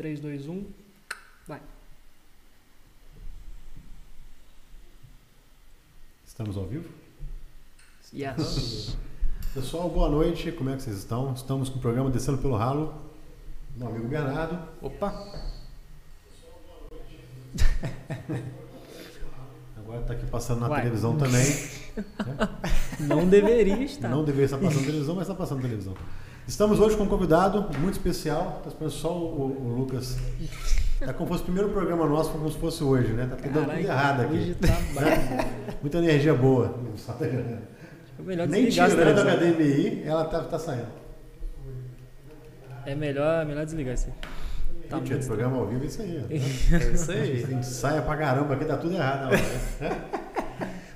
3, 2, 1. Vai. Estamos ao vivo? Yes. Pessoal, boa noite. Como é que vocês estão? Estamos com o programa Descendo pelo Ralo. Meu amigo Bernardo. Opa! Agora está aqui passando na Uai. televisão também. Não deveria estar. Não deveria estar passando na televisão, mas está passando na televisão. Estamos hoje com um convidado muito especial. Está esperando só o, o Lucas. É como se fosse o primeiro programa nosso, como se fosse hoje, né? Tá tudo errado aqui. Hoje tá bravo. Muita energia boa. É Nem desligar essa tirando a televisão. HDMI, ela tá, tá saindo. É melhor, melhor desligar isso aí. Tá muito programa ao vivo é isso aí. ó. É isso A aí. gente saia pra caramba aqui, tá tudo errado. na hora, né?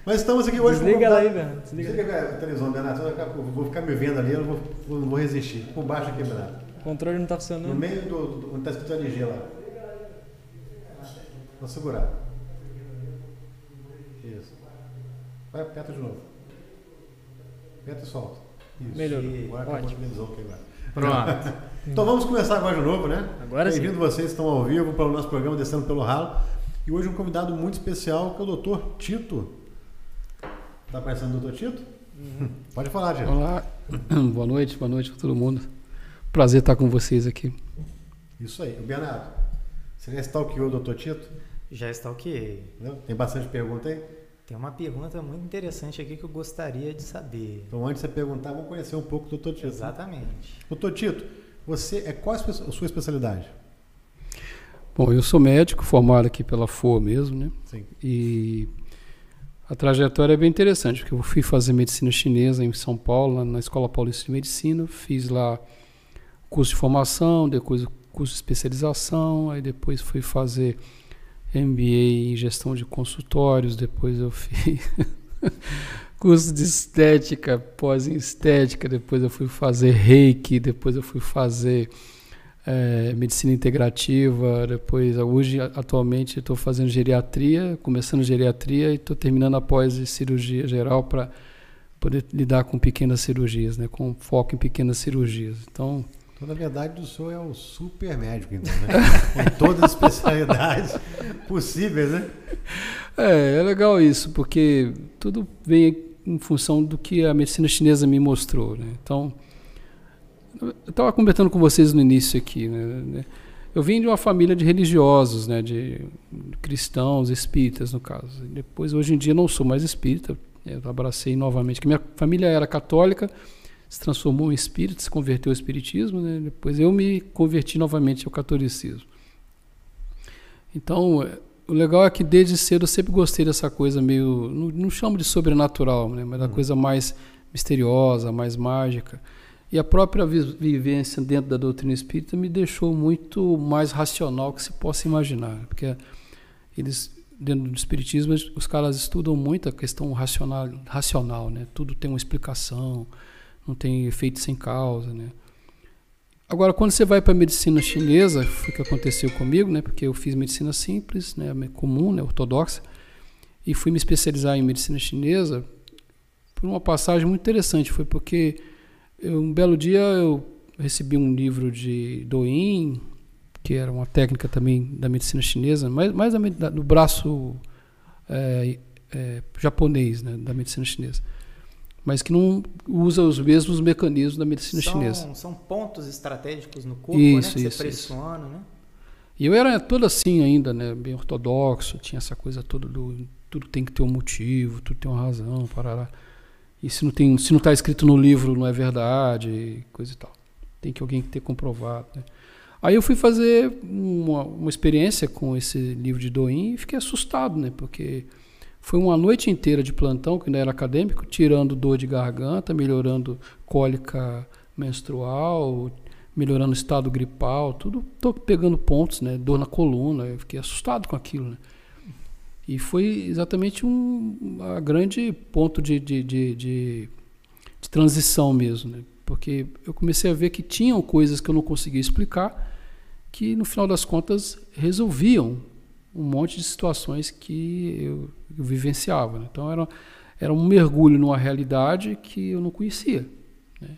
Mas estamos aqui hoje Desliga um ela aí, convidado- Bernardo. Desliga. Desliga a televisão, Bernardo. eu vou- ficar me vendo ali, eu não vou, vou- não vou resistir. Por baixo aqui, Bernardo. O controle não tá No funcionando. meio do, do onde tá escrito LG lá. Vou segurar. Isso. Vai, aperta de novo. Aperta e solta. Isso. Melhorou. Agora acabou a Ótimo. televisão aqui agora. Pronto. Então vamos começar agora de novo, né? Agora sim. Bem-vindo vocês que estão ao vivo para o nosso programa Descendo pelo Ralo. E hoje um convidado muito especial que é o Dr. Tito. Tá conhecendo o Dr. Tito? Uhum. Pode falar, Tito. Olá, boa noite, boa noite para todo mundo. Prazer estar com vocês aqui. Isso aí. O Bernardo, você já stalkeou o Dr. Tito? Já. Não? Tem bastante pergunta aí? Tem uma pergunta muito interessante aqui que eu gostaria de saber. Então, antes de você perguntar, vamos conhecer um pouco do Dr. Tito. Exatamente. Dr. Tito, você é qual a sua especialidade? Bom, eu sou médico, formado aqui pela FOA mesmo, né? Sim. E a trajetória é bem interessante, porque eu fui fazer medicina chinesa em São Paulo, na- Escola Paulista de Medicina, fiz lá curso de formação, depois curso de especialização, aí depois fui fazer MBA em gestão de consultórios, depois eu fiz curso de estética, pós estética, depois eu fui fazer reiki, depois eu fui fazer eh, medicina integrativa, depois hoje atualmente estou fazendo geriatria, começando geriatria e estou terminando a pós de cirurgia geral para poder lidar com pequenas cirurgias, né, com foco em pequenas cirurgias. Então, Então, na verdade, o senhor é o super médico, então, né? em todas as especialidades possíveis, né? É, é legal isso, porque tudo vem em função do que a medicina chinesa me mostrou. Né? Então, eu estava comentando com vocês no início aqui. Né? Eu vim de uma família de religiosos, né? de cristãos, espíritas, no caso. Depois, hoje em dia, não sou mais espírita, eu abracei novamente, que minha família era católica, se transformou em espírita, se converteu ao espiritismo, né? depois eu me converti novamente ao catolicismo. Então, o legal é que desde cedo eu sempre gostei dessa coisa meio, não, não chamo de sobrenatural, né? mas da Hum. coisa mais misteriosa, mais mágica. E a própria vi- vivência dentro da doutrina espírita me deixou muito mais racional que se possa imaginar, porque eles dentro do espiritismo os caras estudam muito a questão racional, racional, né? Tudo tem uma explicação, não tem efeito sem causa, né? Agora, quando você vai para a medicina chinesa, foi o que aconteceu comigo, né? Porque eu fiz medicina simples, né? Comum, né? Ortodoxa, e fui me especializar em medicina chinesa por uma passagem muito interessante. Foi porque eu, um belo dia eu recebi um livro de Douyin, que era uma técnica também da medicina chinesa, mais, mais da, do braço é, é, japonês, né? Da medicina chinesa. Mas que não usa os mesmos mecanismos da medicina chinesa. São, são pontos estratégicos no corpo, Isso, né? Que isso, você pressiona, né? E eu era todo assim ainda, né? Bem ortodoxo, tinha essa coisa toda do tudo tem que ter um motivo, tudo tem uma razão, parará. E se não tem, se não está escrito no livro, não é verdade, coisa e tal. Tem que alguém ter comprovado, né? Aí eu fui fazer uma, uma experiência com esse livro de Douyin e fiquei assustado, né? Porque foi uma noite inteira de plantão, que ainda era acadêmico, tirando dor de garganta, melhorando cólica menstrual, melhorando estado gripal, tudo tô pegando pontos, né? Dor na coluna, eu fiquei assustado com aquilo, né? E foi exatamente um a grande ponto de, de, de, de, de transição mesmo, né? Porque eu comecei a ver que tinham coisas que eu não conseguia explicar, que no final das contas resolviam um monte de situações que eu, eu vivenciava. né? Então era, era um mergulho numa realidade que eu não conhecia. Né?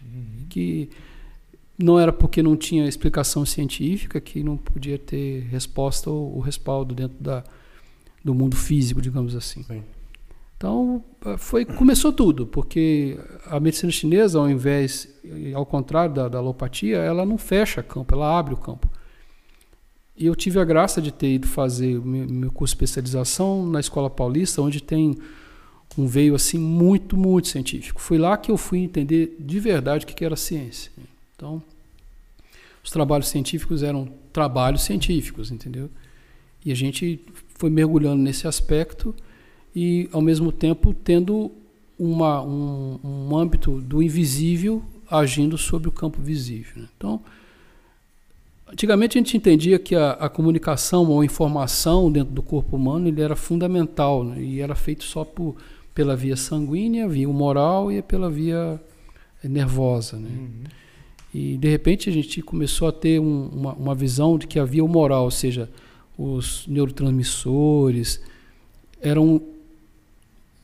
Que não era porque não tinha explicação científica que não podia ter resposta ou, ou respaldo dentro da, do mundo físico, digamos assim. Sim. Então, eh, foi, começou tudo, porque a medicina chinesa, ao invés, ao contrário da, da alopatia, ela não fecha campo, ela abre o campo. E eu tive a graça de ter ido fazer meu curso de especialização na Escola Paulista, onde tem um veio assim muito, muito científico. Foi lá que eu fui entender de verdade o que era ciência. Então, os trabalhos científicos eram trabalhos científicos, entendeu? E a gente foi mergulhando nesse aspecto e, ao mesmo tempo, tendo uma, um, um âmbito do invisível agindo sobre o campo visível. Né? Então, antigamente a gente entendia que a, a, comunicação ou informação dentro do corpo humano ele era fundamental né? e era feito só por, pela via sanguínea, via humoral e pela via nervosa. Né? Uhum. E de repente a gente começou a ter um, uma, uma visão de que havia o moral, ou seja, os neurotransmissores eram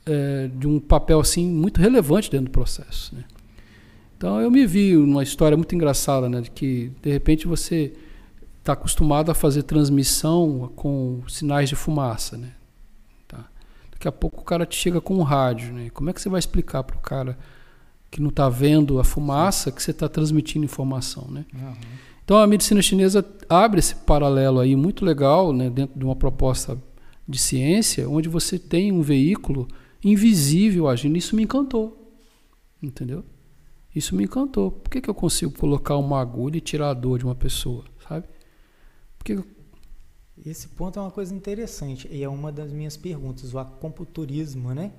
é, de um papel assim muito relevante dentro do processo. Né? Então eu me vi numa história muito engraçada, né, de que de repente você está acostumado a fazer transmissão com sinais de fumaça, né? Tá. Daqui a pouco o cara te chega com um rádio, né? Como é que você vai explicar para o cara que não está vendo a fumaça, que você está transmitindo informação, né? Uhum. Então a medicina chinesa abre esse paralelo aí muito legal, né, dentro de uma proposta de ciência, onde você tem um veículo invisível agindo. Isso me encantou, entendeu? Isso me encantou. Por que, que eu consigo colocar uma agulha e tirar a dor de uma pessoa, sabe? Porque esse ponto é uma coisa interessante e é uma das minhas perguntas, o acupunturismo, né?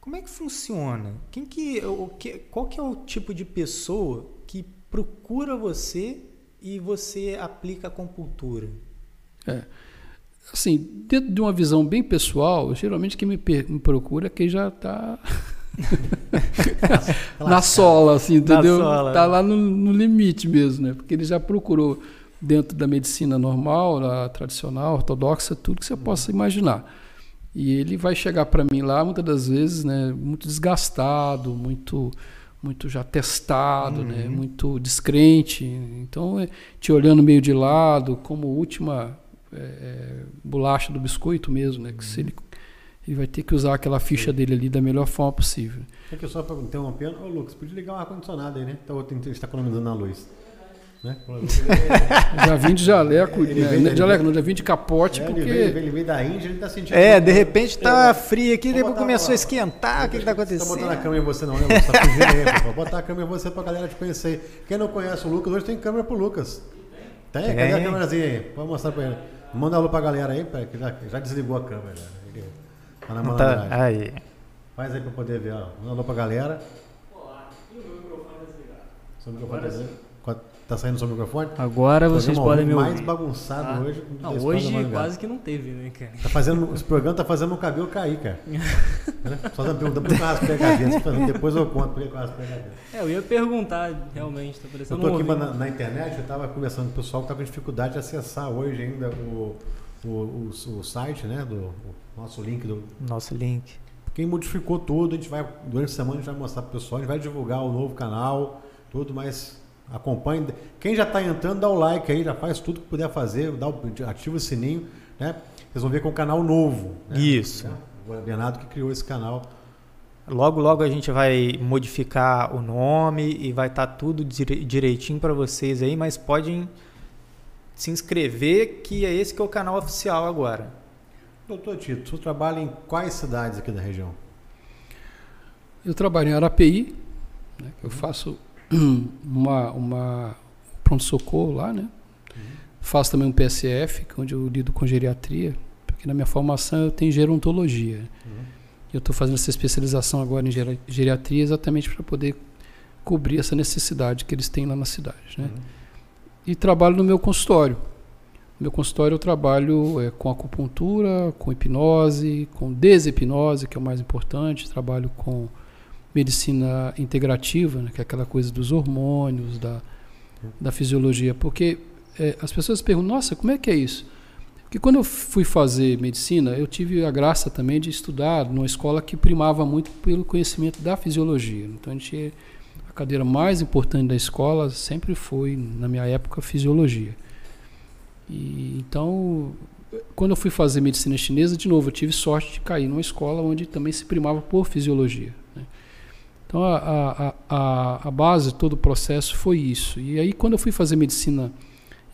Como é que funciona? Quem que, o que, qual que é o tipo de pessoa que procura você e você aplica a acupuntura? É. Assim, dentro de uma visão bem pessoal, geralmente quem me, me procura é quem já está na sola, assim, entendeu? Está lá no, no, limite mesmo, né? Porque ele já procurou dentro da medicina normal, da tradicional, ortodoxa, tudo que você possa imaginar. E ele vai chegar para mim lá, muitas das vezes, né, muito desgastado, muito muito já testado, né, uhum. né, muito descrente. Então, é, te olhando meio de lado, como última é, é, bolacha do biscoito mesmo, né, que se ele, ele vai ter que usar aquela ficha dele ali da melhor forma possível. É que só para interrompendo, ô Lucas, podia ligar um ar-condicionado aí, né? Então, a gente está economizando na luz. Né? já vim de jaleco, ele né? Vem, jaleco, não, já vim de capote, é, porque... Ele veio, ele veio, da Índia, ele tá sentindo... É, de repente tá é, frio aqui, depois começou a esquentar, o que, que tá acontecendo? Não tá botando a câmera em você não, né? Você tá fugindo aí, pô. Botar a câmera em você pra galera te conhecer. Quem não conhece o Lucas, hoje tem câmera pro Lucas. Tem? Cadê a câmerazinha aí? Pode mostrar pra ele. Manda alô pra galera aí, que já, já desligou a câmera. Ele tá na mão tá, aí. Faz aí pra poder ver, ó. Manda alô pra galera. Olá, e o meu microfone desligado? Seu microfone desligado? Tá saindo o seu microfone? Agora vocês podem me ouvir. mais bagunçado ah. hoje. Não, hoje quase que não teve, né, cara? Tá fazendo, esse programa tá fazendo o cabelo cair, cara. Só tá perguntando por que eu raspei a cabeça. Depois eu conto por que eu raspei a cabeça. É, eu ia perguntar, realmente. Tá parecendo eu tô aqui na, na, internet, eu tava conversando com o pessoal que tá com dificuldade de acessar hoje ainda o, o, o, o site, né? Do nosso link. Do, nosso link. Quem modificou tudo, a gente vai, durante a semana, a gente vai mostrar pro pessoal, a gente vai divulgar o novo canal, tudo, mas Acompanhe. Quem já está entrando, dá o like aí, já faz tudo que puder fazer, dá o, ativa o sininho, né? Vocês vão ver que é um canal novo. Né? Isso. O Bernardo que criou esse canal. Logo, logo a gente vai modificar o nome e vai estar tá tudo direitinho para vocês aí, mas podem se inscrever que é esse que é o canal oficial agora. Doutor Tito, você trabalha em quais cidades aqui da região? Eu trabalho em Arapi, né, eu faço uma, uma pronto-socorro lá, né? Uhum. Faço também um PSF, onde eu lido com geriatria, porque na minha formação eu tenho gerontologia. Uhum. Eu estou fazendo essa especialização agora em geriatria exatamente para poder cobrir essa necessidade que eles têm lá na cidade, né? Uhum. E trabalho no meu consultório. No meu consultório eu trabalho é, com acupuntura, com hipnose, com desepnose, que é o mais importante. Trabalho com medicina integrativa, né, que é aquela coisa dos hormônios, da, da fisiologia. Porque é, as pessoas perguntam, nossa, como é que é isso? Porque quando eu fui fazer medicina, eu tive a graça também de estudar numa escola que primava muito pelo conhecimento da fisiologia. Então a gente cadeira mais importante da escola sempre foi, na minha época, fisiologia. E, então, quando eu fui fazer medicina chinesa, de novo, eu tive sorte de cair numa escola onde também se primava por fisiologia. Então, a, a, a, a base, todo o processo foi isso. E aí, quando eu fui fazer medicina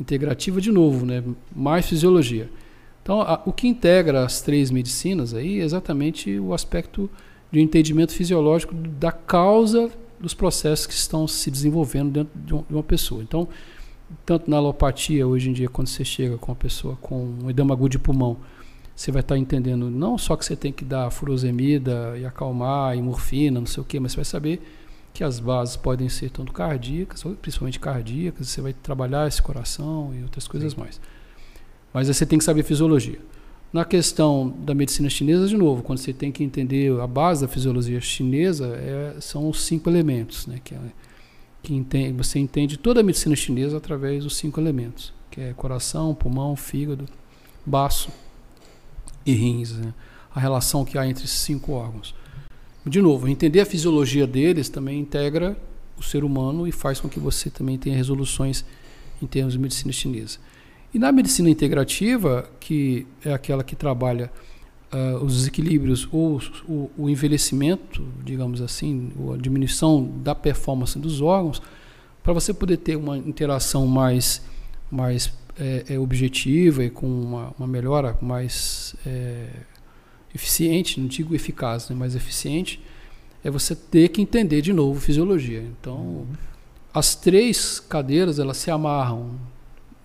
integrativa, de novo, né, mais fisiologia. Então, a, o que integra as três medicinas aí é exatamente o aspecto de entendimento fisiológico da causa dos processos que estão se desenvolvendo dentro de, um, de uma pessoa. Então, tanto na alopatia, hoje em dia, quando você chega com uma pessoa com um edema agudo de pulmão, você vai estar entendendo não só que você tem que dar furosemida e acalmar, e morfina, não sei o quê, mas você vai saber que as bases podem ser tanto cardíacas, principalmente cardíacas, você vai trabalhar esse coração e outras coisas Sim. mais. Mas aí você tem que saber fisiologia. Na questão da medicina chinesa, de novo, quando você tem que entender a base da fisiologia chinesa, é, são os cinco elementos, né? Que, é, que entende, você entende toda a medicina chinesa através dos cinco elementos, que é coração, pulmão, fígado, baço e rins, né? a relação que há entre esses cinco órgãos. De novo, entender a fisiologia deles também integra o ser humano e faz com que você também tenha resoluções em termos de medicina chinesa. E na medicina integrativa, que é aquela que trabalha uh, os desequilíbrios ou o, o, envelhecimento, digamos assim, a diminuição da performance dos órgãos, para você poder ter uma interação mais, mais é, é, objetiva e com uma, uma melhora mais é, eficiente, não digo eficaz, né, mas eficiente, é você ter que entender de novo fisiologia. Então, uhum. as três cadeiras elas se amarram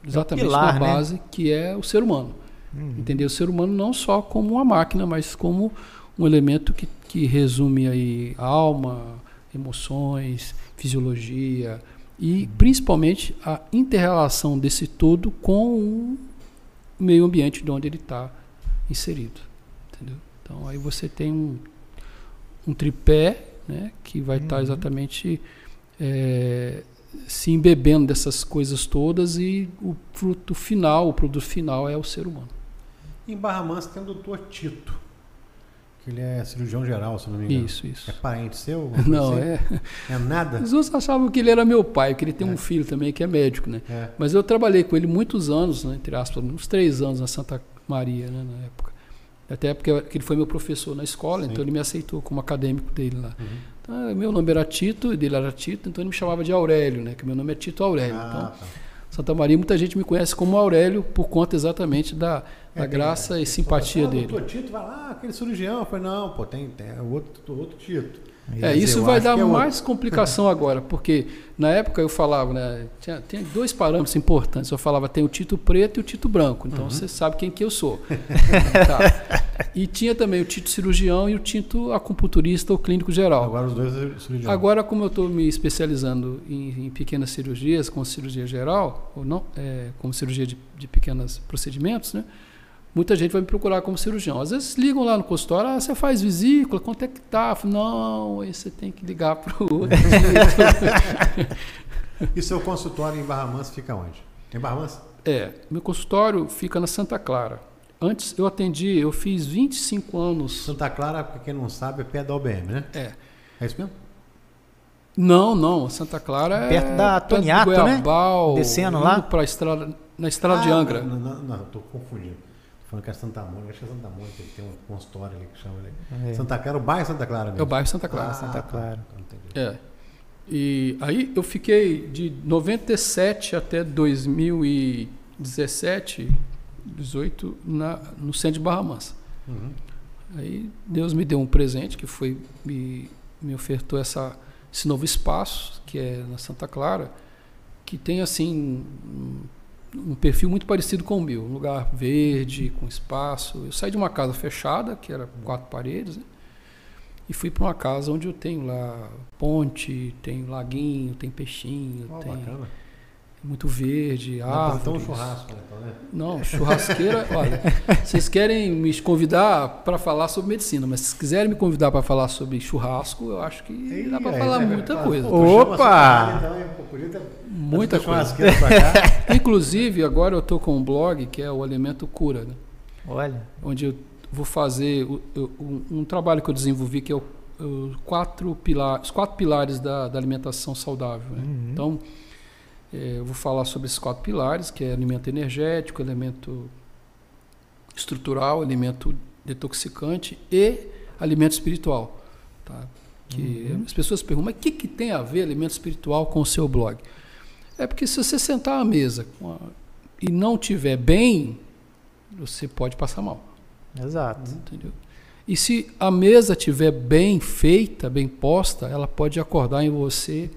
Exatamente, é pilar, na né? base né? que é o ser humano. Uhum. Entender o ser humano não só como uma máquina, mas como um elemento que, que resume aí alma, emoções, fisiologia e principalmente a interrelação desse todo com o meio ambiente de onde ele está inserido. Entendeu? Então aí você tem um, um tripé né, que vai estar tá uhum. tá exatamente é, se embebendo dessas coisas todas e o fruto final, o produto final é o ser humano. Em Barra Mansa tem o doutor Tito, ele é cirurgião geral, se não me engano. Isso, isso. É parente seu? Não, assim? é. É nada? Os outros achavam que ele era meu pai, que ele tem é. um filho também que é médico, né? É. Mas eu trabalhei com ele muitos anos, né, entre aspas, uns três anos na Santa Maria, né, na época. Até porque ele foi meu professor na escola, Sim. então ele me aceitou como acadêmico dele lá. Uhum. Ah, meu nome era Tito, e dele era Tito, então ele me chamava de Aurélio, né? Que meu nome é Tito Aurélio. Ah, então, tá. Santa Maria, muita gente me conhece como Aurélio por conta exatamente da, é, da graça e simpatia fala, dele. O Tito vai lá, aquele cirurgião. Eu falei, não, pô, tem, tem outro, outro Tito. É, isso vai dar é mais complicação agora, porque na época eu falava, né, tinha, tinha, dois parâmetros importantes. Eu falava, tem o Tito preto e o Tito branco, então uhum. você sabe quem que eu sou. tá. E tinha também o Tito cirurgião e o Tito acupunturista ou clínico geral. Agora os dois é cirurgião. Agora, como eu estou me especializando em, em, pequenas cirurgias, com cirurgia geral, ou não, é, como cirurgia de, de pequenos procedimentos, né? Muita gente vai me procurar como cirurgião. Às vezes ligam lá no consultório, ah, você faz vesícula, quanto é que tá? Falo, não, aí você tem que ligar para o outro. e seu consultório em Barra Mansa fica onde? Em Barra Mansa? É, meu consultório fica na Santa Clara. Antes eu atendi, eu fiz 25 anos. Santa Clara, para quem não sabe, é perto da UBM, né? É. É isso mesmo? Não, não. Santa Clara é. Perto da Toniato, né? Descendo lá. Pra estrada, na estrada ah, de Angra. Não, não, não, estou confundindo. Falando que é Santa Mônica, acho que é Santa Mônica, ele tem uma consultório ali que chama ali. É. Santa Clara, o bairro Santa Clara mesmo. É o bairro Santa Clara. Ah, Santa Clara. Tá, é. E aí eu fiquei de 97 até 2017, 18, na, no centro de Barra Mansa. Uhum. Aí Deus me deu um presente que foi me, me ofertou essa, esse novo espaço que é na Santa Clara, que tem assim um perfil muito parecido com o meu, um lugar verde, com espaço. Eu saí de uma casa fechada, que era quatro paredes, né? e fui para uma casa onde eu tenho lá ponte, tem laguinho, tem peixinho, oh, tem bacana muito verde, árvores. Não, um churrasco, né, então, né? Não, churrasqueira, olha, vocês querem me convidar para falar sobre medicina, mas se quiserem me convidar para falar sobre churrasco, eu acho que Ei, dá para é, falar é, muita é, coisa. Opa! Então, muita coisa. Inclusive, agora eu estou com um blog que é o Alimento Cura, né? Olha. Onde eu vou fazer um, um trabalho que eu desenvolvi que é o os quatro pilares, os quatro pilares da, da alimentação saudável. Né? Uhum. Então, é, eu vou falar sobre esses quatro pilares, que é alimento energético, alimento estrutural, alimento detoxicante e alimento espiritual. Tá? Que uhum. as pessoas perguntam, mas o que, que tem a ver alimento espiritual com o seu blog? É porque se você sentar à mesa a, e não tiver bem, você pode passar mal. Exato. Entendeu? E se a mesa estiver bem feita, bem posta, ela pode acordar em você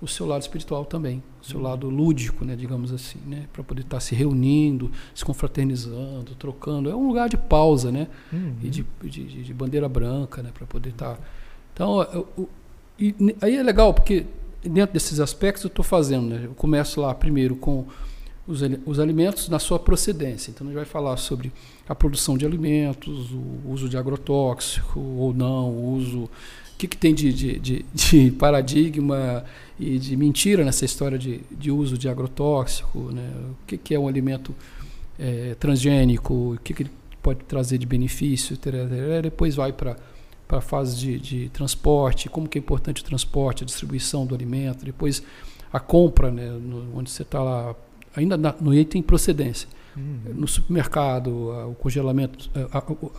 o seu lado espiritual também, seu lado lúdico, né, digamos assim, né, para poder estar tá se reunindo, se confraternizando, trocando. É um lugar de pausa, né, uhum. e de, de, de, bandeira branca, né, para poder estar. Tá. Então, eu, eu, e, aí é legal porque dentro desses aspectos eu estou fazendo, né, eu começo lá primeiro com os, os alimentos na sua procedência. Então, a gente vai falar sobre a produção de alimentos, o uso de agrotóxico ou não, o uso. O que, que tem de, de, de, de paradigma e de mentira nessa história de, de uso de agrotóxico? Né? O que, que é um alimento é, transgênico? O que, que ele pode trazer de benefício? Depois vai para para a fase de, de, transporte, como que é importante o transporte, a distribuição do alimento, depois a compra, né, no, onde você está lá ainda na, no item procedência. Uhum. No supermercado, o congelamento,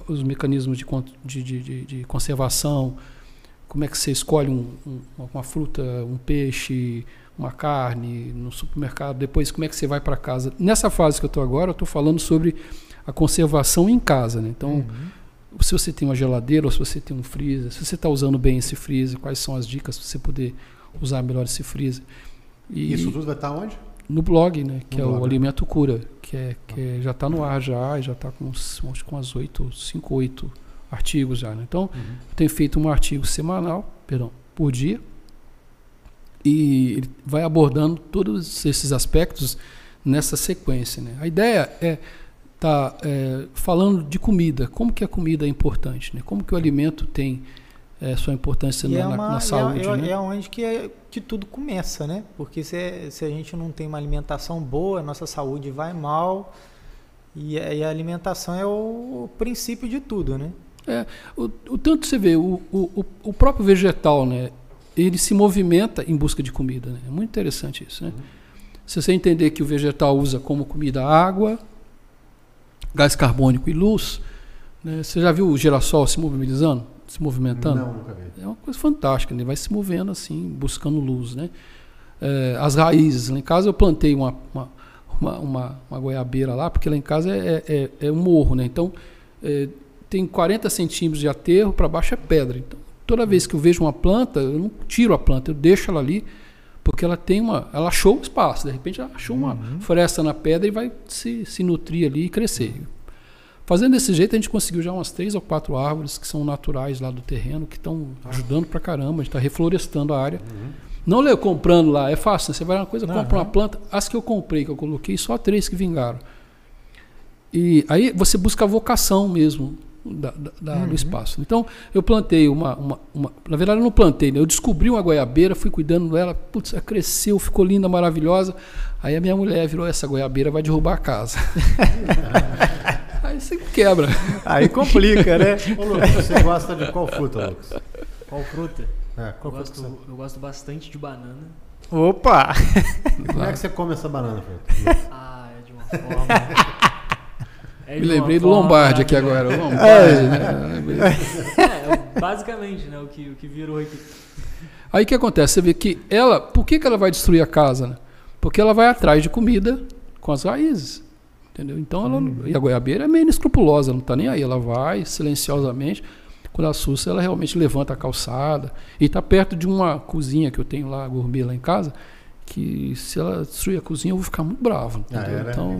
os mecanismos de, de, de, conservação, como é que você escolhe um, um, uma fruta, um peixe, uma carne no supermercado, depois como é que você vai para casa. Nessa fase que eu estou agora, eu estou falando sobre a conservação em casa. Né? Então, uhum. se você tem uma geladeira ou se você tem um freezer, se você está usando bem esse freezer, quais são as dicas para você poder usar melhor esse freezer. E Isso tudo vai estar onde? no blog, né? Que no é blog. o Alimento Cura, que, é, que é, já está no ar já, já está com, com as oito, cinco, oito artigos já. Né? Então, uhum. eu tenho feito um artigo semanal, perdão, por dia, e ele vai abordando todos esses aspectos nessa sequência. Né? A ideia é estar tá, é, falando de comida, como que a comida é importante, né? como que o alimento tem é, sua importância na, é uma, na, saúde. É, né? é onde que, é, que tudo começa, né? Porque se, se a gente não tem uma alimentação boa, nossa saúde vai mal. E, a alimentação é o, o, princípio de tudo, né? É, o, o tanto você vê, o, o, o próprio vegetal, né? Ele se movimenta em busca de comida, né? É muito interessante isso, né? Uhum. Se você entender que o vegetal usa como comida água, gás carbônico e luz, né? você já viu o girassol se mobilizando? se movimentando? Não, nunca vi. É uma coisa fantástica, ele vai se movendo assim, buscando luz, né? É, as raízes, lá em casa eu plantei uma, uma, uma, uma, uma goiabeira lá, porque lá em casa é, é, é um morro, né? Então, é, tem 40 centímetros de aterro, para baixo é pedra. Então, toda vez que eu vejo uma planta, eu não tiro a planta, eu deixo ela ali, porque ela tem uma. Ela achou o espaço, de repente ela achou uma uhum. floresta na pedra e vai se, se nutrir ali e crescer. Fazendo desse jeito, a gente conseguiu já umas três ou quatro árvores que são naturais lá do terreno, que estão ajudando pra caramba. A gente está reflorestando a área. Uhum. Não leio comprando lá, é fácil. Né? Você vai uma coisa, compra uhum. uma planta. As que eu comprei, que eu coloquei, só três que vingaram. E aí você busca a vocação mesmo da, da, uhum. do espaço. Então, eu plantei uma, uma, uma, Na verdade, eu não plantei, né? eu descobri uma goiabeira, fui cuidando dela, putz, ela cresceu, ficou linda, maravilhosa. Aí a minha mulher virou: essa goiabeira vai derrubar a casa. Aí você quebra. Aí complica, né? Ô, Lucas, você gosta de qual fruta, Lucas? Qual fruta? É, qual eu, gosto, eu gosto bastante de banana. Opa! Como é que você come essa banana, Fruta? Ah, é de uma forma. É Me lembrei do Lombardi aqui agora. Lombardi, né? É, basicamente, né? O que, o que virou aqui. Aí o que acontece? Você vê que ela. Por que, que ela vai destruir a casa? Né? Porque ela vai atrás de comida com as raízes. Entendeu? Então, ela, uhum. e a goiabeira é meio inescrupulosa, não está nem aí. Ela vai silenciosamente. Quando assusta, ela realmente levanta a calçada. E está perto de uma cozinha que eu tenho lá, gourmet lá em casa, que se ela destruir a cozinha, eu vou ficar muito bravo. Entendeu? Ah, então,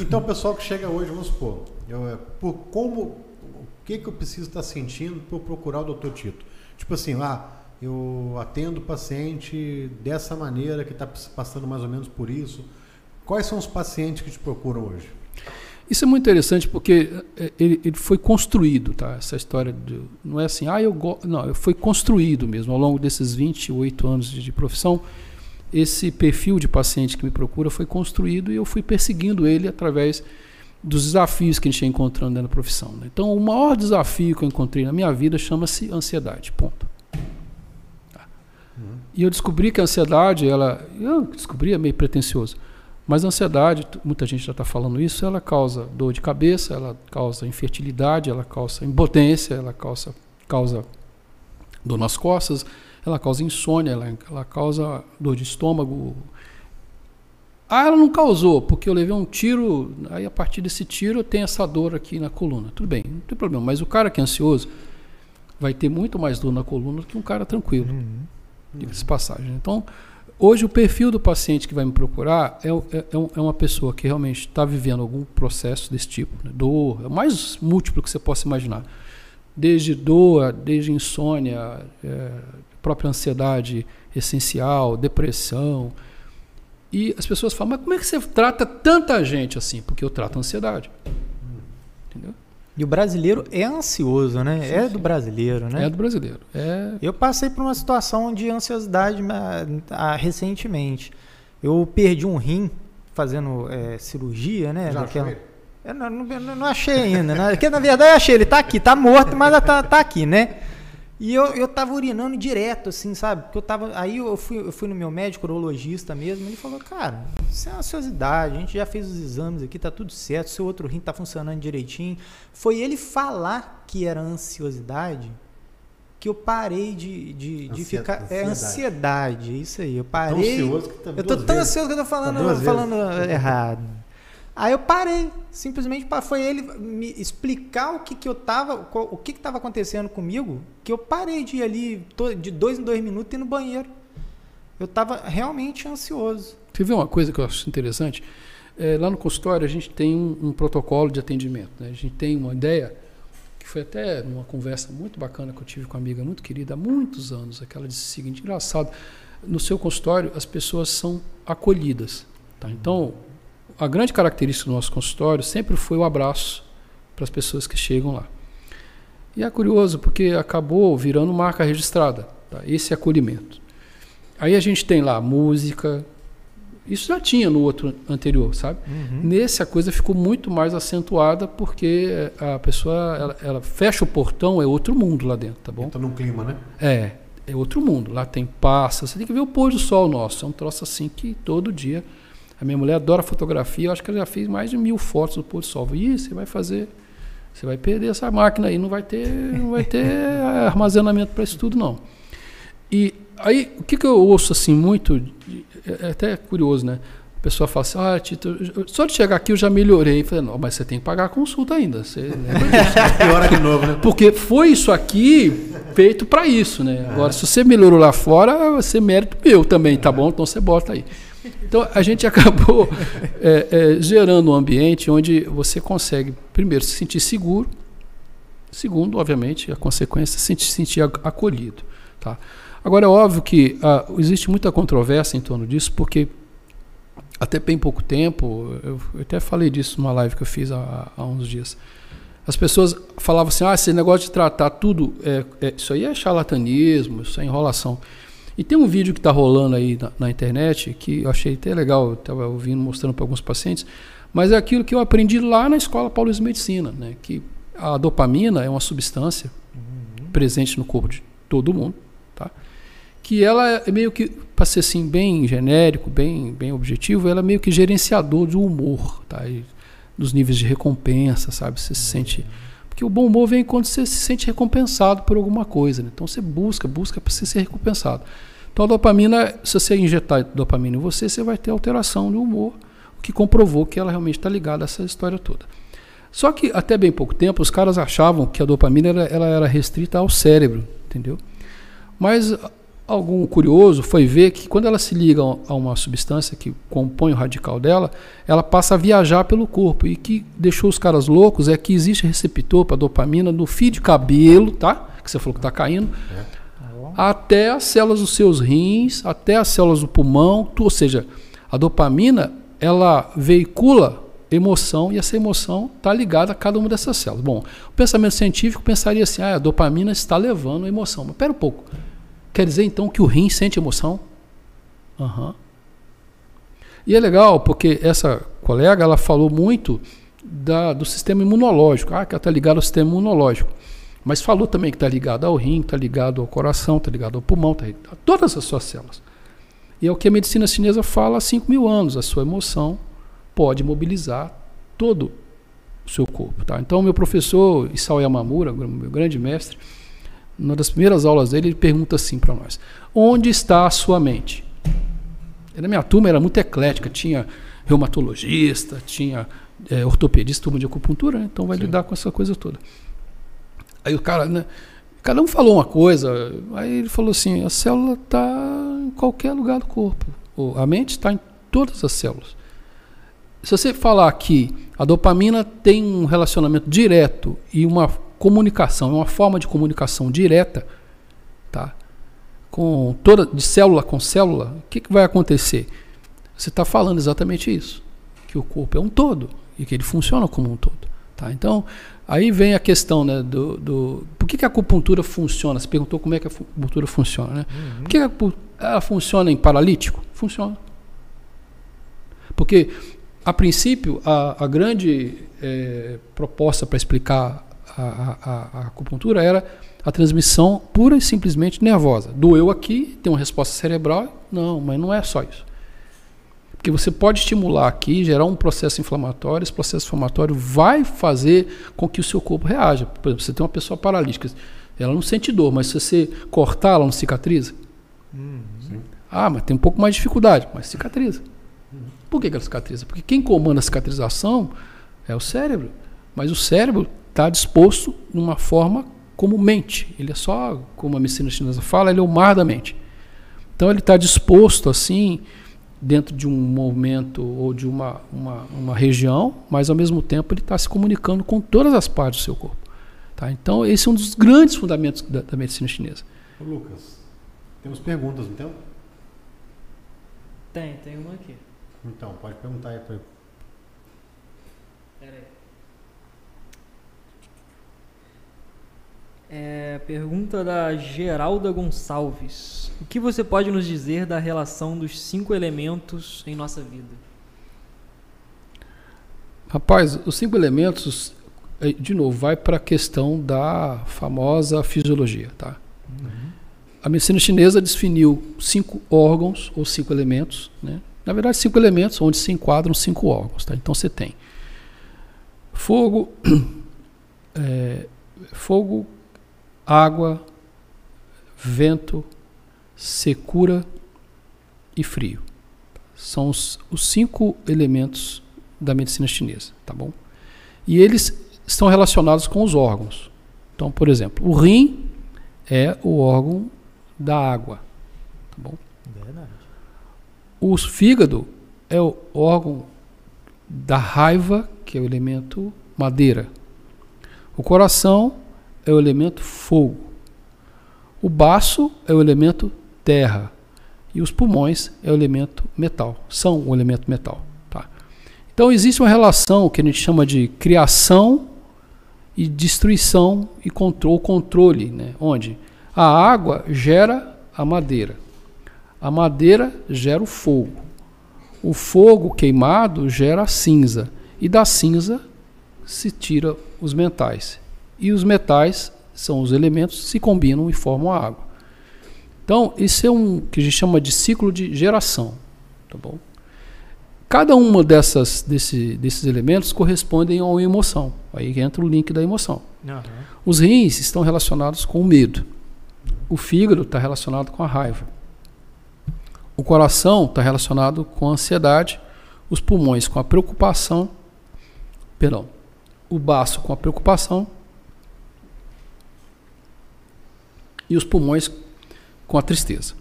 então, o pessoal que chega hoje, vamos supor, eu, é, por como, o que, que eu preciso estar sentindo para procurar o doutor Tito? Tipo assim, ah, eu atendo o paciente dessa maneira, que está passando mais ou menos por isso Quais são os pacientes que te procuram hoje? Isso é muito interessante porque é, ele, ele foi construído, tá? Essa história de, não é assim, ah, eu gosto. Não, foi construído mesmo ao longo desses 28 anos de, de profissão. Esse perfil de paciente que me procura foi construído e eu fui perseguindo ele através dos desafios que a gente ia encontrando da profissão. Né? Então, o maior desafio que eu encontrei na minha vida chama-se ansiedade. Ponto. Tá? E eu descobri que a ansiedade, ela, eu descobri é meio pretensioso, mas a ansiedade, muita gente já está falando isso, ela causa dor de cabeça, ela causa infertilidade, ela causa impotência, ela causa, causa dor nas costas, ela causa insônia, ela, ela causa dor de estômago, ah, ela não causou, porque eu levei um tiro, aí a partir desse tiro eu tenho essa dor aqui na coluna. Tudo bem, não tem problema. Mas o cara que é ansioso vai ter muito mais dor na coluna do que um cara tranquilo. Uhum. Diga-se passagem. Então, hoje o perfil do paciente que vai me procurar é, é, é, é uma pessoa que realmente está vivendo algum processo desse tipo. Né? Dor, é o mais múltiplo que você possa imaginar. Desde dor, desde insônia, é, própria ansiedade essencial, depressão e as pessoas falam, mas como é que você trata tanta gente assim? Porque eu trato a ansiedade. Entendeu? E o brasileiro é ansioso, né? Sim, é sim. do brasileiro, né? É do brasileiro. É... Eu passei por uma situação de ansiosidade ah, recentemente. Eu perdi um rim fazendo é, cirurgia, né? Já Daquela... Eu não, não, não, achei ainda, né? Porque na verdade eu achei, ele tá aqui, tá morto, mas tá, tá aqui, né? E eu, eu tava urinando direto, assim, sabe? Porque eu tava. Aí eu fui, eu fui no meu médico urologista mesmo, ele falou, cara, isso é ansiosidade, a gente já fez os exames aqui, tá tudo certo, seu outro rim tá funcionando direitinho. Foi ele falar que era ansiosidade que eu parei de, de, de ficar. Ansiedade. É ansiedade, isso aí. Eu parei. Tão ansioso que tá eu tô tão vezes. ansioso que eu tô falando, tá falando errado. Aí eu parei, simplesmente foi ele me explicar o que, que eu tava, o que estava acontecendo comigo, que eu parei de ir ali de dois em dois minutos ir no banheiro. Eu estava realmente ansioso. Você vê uma coisa que eu acho interessante? É, lá no consultório a gente tem um, um protocolo de atendimento. Né? A gente tem uma ideia que foi até numa conversa muito bacana que eu tive com uma amiga muito querida há muitos anos. Aquela disse o seguinte: engraçado, no seu consultório as pessoas são acolhidas. Tá? Então a grande característica do nosso consultório sempre foi o abraço para as pessoas que chegam lá. E é curioso porque acabou virando marca registrada, tá? esse acolhimento. Aí a gente tem lá música, isso já tinha no outro anterior, sabe? Uhum. Nesse a coisa ficou muito mais acentuada porque a pessoa ela, ela, fecha o portão, é outro mundo lá dentro, tá bom? Entra num clima, né? É, é outro mundo. Lá tem pássaros, você tem que ver o pôr do sol nosso. É um troço assim que todo dia a minha mulher adora fotografia, eu acho que ela já fez mais de mil fotos do pôr do sol. Ih, você vai fazer, você vai perder essa máquina aí, não vai ter, não vai ter armazenamento para isso tudo, não. E aí, o que, que eu ouço assim muito, é, é até curioso, né? A pessoa fala assim, ah, Tito, só de chegar aqui eu já melhorei. Eu falei, não, mas você tem que pagar a consulta ainda. Você Piora de novo, né? Porque foi isso aqui feito para isso, né? Agora, se você melhorou lá fora, você é mérito meu também, tá bom? Então você bota aí. Então a gente acabou é, é, gerando um ambiente onde você consegue, primeiro, se sentir seguro, segundo, obviamente, a consequência, se sentir, acolhido. Tá? Agora é óbvio que ah, existe muita controvérsia em torno disso, porque até bem pouco tempo, eu, eu até falei disso numa live que eu fiz há, há uns dias. As pessoas falavam assim: ah, esse negócio de tratar tudo, é, é, isso aí é charlatanismo, isso é enrolação. E tem um vídeo que está rolando aí na, na, internet que eu achei até legal, eu estava ouvindo, mostrando para alguns pacientes, mas é aquilo que eu aprendi lá na Escola Paulista de Medicina, né? que a dopamina é uma substância uhum. presente no corpo de todo mundo, tá? que ela é meio que, para ser assim, bem genérico, bem, bem objetivo, ela é meio que gerenciador do humor, tá? E dos níveis de recompensa, sabe? Você se sente porque o bom humor vem quando você se sente recompensado por alguma coisa. Né? Então você busca, busca para você ser recompensado. Então a dopamina, se você injetar dopamina em você, você vai ter alteração do humor, o que comprovou que ela realmente está ligada a essa história toda. Só que até bem pouco tempo os caras achavam que a dopamina era, ela era restrita ao cérebro, entendeu? Mas algum curioso foi ver que quando ela se liga a uma substância que compõe o radical dela, ela passa a viajar pelo corpo. E que deixou os caras loucos é que existe receptor para dopamina no fio de cabelo, tá? Que você falou que está caindo. É. Até as células dos seus rins, até as células do pulmão, ou seja, a dopamina ela veicula emoção e essa emoção está ligada a cada uma dessas células. Bom, o pensamento científico pensaria assim: ah, a dopamina está levando a emoção. Mas pera um pouco. Quer dizer então que o rim sente emoção? Uhum. E é legal porque essa colega ela falou muito da, do sistema imunológico. Ah, que está ligado ao sistema imunológico. Mas falou também que está ligado ao rim, está ligado ao coração, está ligado ao pulmão, está ligado a todas as suas células. E é o que a medicina chinesa fala há 5 mil anos. A sua emoção pode mobilizar todo o seu corpo. Tá? Então, meu professor Isao Yamamura, meu grande mestre, numa das primeiras aulas dele, ele pergunta assim para nós: Onde está a sua mente? E na minha turma era muito eclética, tinha reumatologista, tinha é, ortopedista, turma de acupuntura, né? então vai Sim. lidar com essa coisa toda. Aí o cara, né? Cada um falou uma coisa, aí ele falou assim: a célula está em qualquer lugar do corpo, a mente está em todas as células. Se você falar que a dopamina tem um relacionamento direto e uma comunicação, é uma forma de comunicação direta, tá? Com toda de célula com célula, o que, que vai acontecer? Você está falando exatamente isso, que o corpo é um todo e que ele funciona como um todo, tá? Então aí vem a questão, né, do, do por que, que a acupuntura funciona? Você perguntou como é que a acupuntura funciona, né? Uhum. Por que ela funciona em paralítico? Funciona. Porque a princípio, a, a grande é, proposta para explicar a, a, a, acupuntura era a transmissão pura e simplesmente nervosa. Doeu aqui, tem uma resposta cerebral? Não, mas não é só isso. Porque você pode estimular aqui, gerar um processo inflamatório, esse processo inflamatório vai fazer com que o seu corpo reaja. Por exemplo, você tem uma pessoa paralítica, ela não sente dor, mas se você cortar, ela não cicatriza? Hum, ah, mas tem um pouco mais de dificuldade, mas cicatriza. Por que, ela cicatriza? Porque quem comanda a cicatrização é o cérebro. Mas o cérebro está disposto numa forma como mente. Ele é só, como a medicina chinesa fala, ele é o mar da mente. Então ele está disposto assim, dentro de um momento ou de uma, uma, uma região, mas ao mesmo tempo ele está se comunicando com todas as partes do seu corpo. Tá? Então esse é um dos grandes fundamentos da, da medicina chinesa. Ô Lucas, temos perguntas, então? Tem, tem uma aqui. Então, pode perguntar aí para Pera aí. É, pergunta da Geralda Gonçalves. O que você pode nos dizer da relação dos cinco elementos em nossa vida? Rapaz, os cinco elementos, é, de novo, vai para a questão da famosa fisiologia, tá? Uhum. A medicina chinesa definiu cinco órgãos ou cinco elementos, né? Na verdade, cinco elementos onde se enquadram cinco órgãos. Tá? Então você tem fogo, é, fogo, água, vento, secura e frio. São os, os cinco elementos da medicina chinesa, tá bom? E eles estão relacionados com os órgãos. Então, por exemplo, o rim é o órgão da água, tá bom? O fígado é o órgão da raiva, que é o elemento madeira. O coração é o elemento fogo. O baço é o elemento terra. E os pulmões é o elemento metal. São o elemento metal. Tá? Então existe uma relação que a gente chama de criação e destruição e controle, controle né? onde a água gera a madeira. A madeira gera o fogo. O fogo queimado gera a cinza. E da cinza se tira os metais. E os metais são os elementos que se combinam e formam a água. Então, isso é um que a gente chama de ciclo de geração. Tá bom? Cada uma dessas, desse, desses elementos correspondem a uma emoção. Aí entra o link da emoção. Uhum. Os rins estão relacionados com o medo. O fígado está relacionado com a raiva. O coração está relacionado com a ansiedade, os pulmões com a preocupação, perdão, o baço com a preocupação e os pulmões com a tristeza.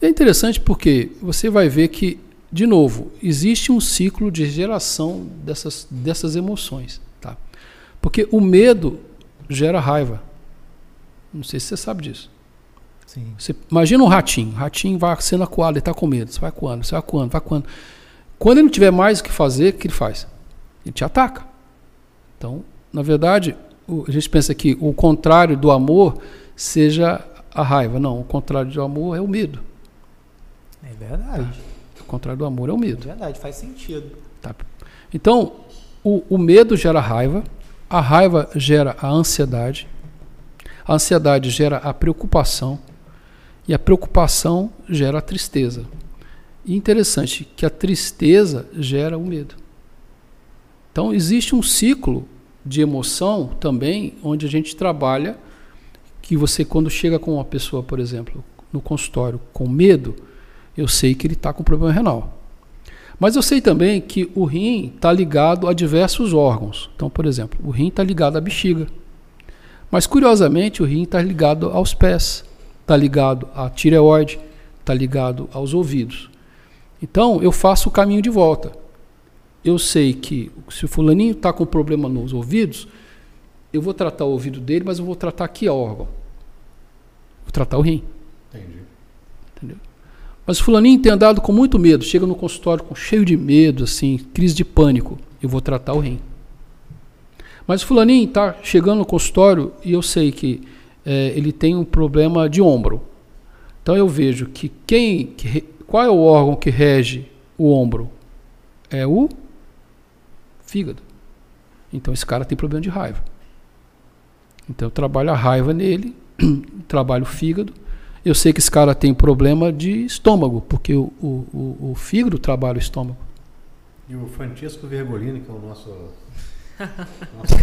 É interessante porque você vai ver que, de novo, existe um ciclo de geração dessas, dessas emoções. Tá? Porque o medo gera raiva. Não sei se você sabe disso. Sim. Você imagina um ratinho. O ratinho vai sendo acuado, ele está com medo. Você vai acuando, você vai acuando, vai acuando. Quando ele não tiver mais o que fazer, o que ele faz? Ele te ataca. Então, na verdade, a gente pensa que o contrário do amor seja a raiva. Não, o contrário do amor é o medo. É verdade. O contrário do amor é o medo. É verdade, faz sentido. Tá. Então, o, o medo gera raiva, a raiva gera a ansiedade, a ansiedade gera a preocupação e a preocupação gera a tristeza. E interessante que a tristeza gera o medo. Então existe um ciclo de emoção também onde a gente trabalha que você quando chega com uma pessoa, por exemplo, no consultório com medo, eu sei que ele está com problema renal. Mas eu sei também que o rim está ligado a diversos órgãos. Então, por exemplo, o rim está ligado à bexiga. Mas curiosamente, o rim está ligado aos pés, está ligado à tireoide, está ligado aos ouvidos. Então, eu faço o caminho de volta. Eu sei que se o fulaninho está com problema nos ouvidos, eu vou tratar o ouvido dele, mas eu vou tratar a órgão. Vou tratar o rim. Entendi. Entendeu? Mas o fulaninho tem andado com muito medo, chega no consultório com cheio de medo, assim, crise de pânico. Eu vou tratar o rim. Mas o fulaninho está chegando no consultório e eu sei que é, ele tem um problema de ombro. Então eu vejo que quem que, qual é o órgão que rege o ombro? É o fígado. Então esse cara tem problema de raiva. Então eu trabalho a raiva nele, trabalho o fígado. Eu sei que esse cara tem problema de estômago, porque o, o, o, o fígado trabalha o estômago. E o Francisco Vergolini, que é o nosso. nosso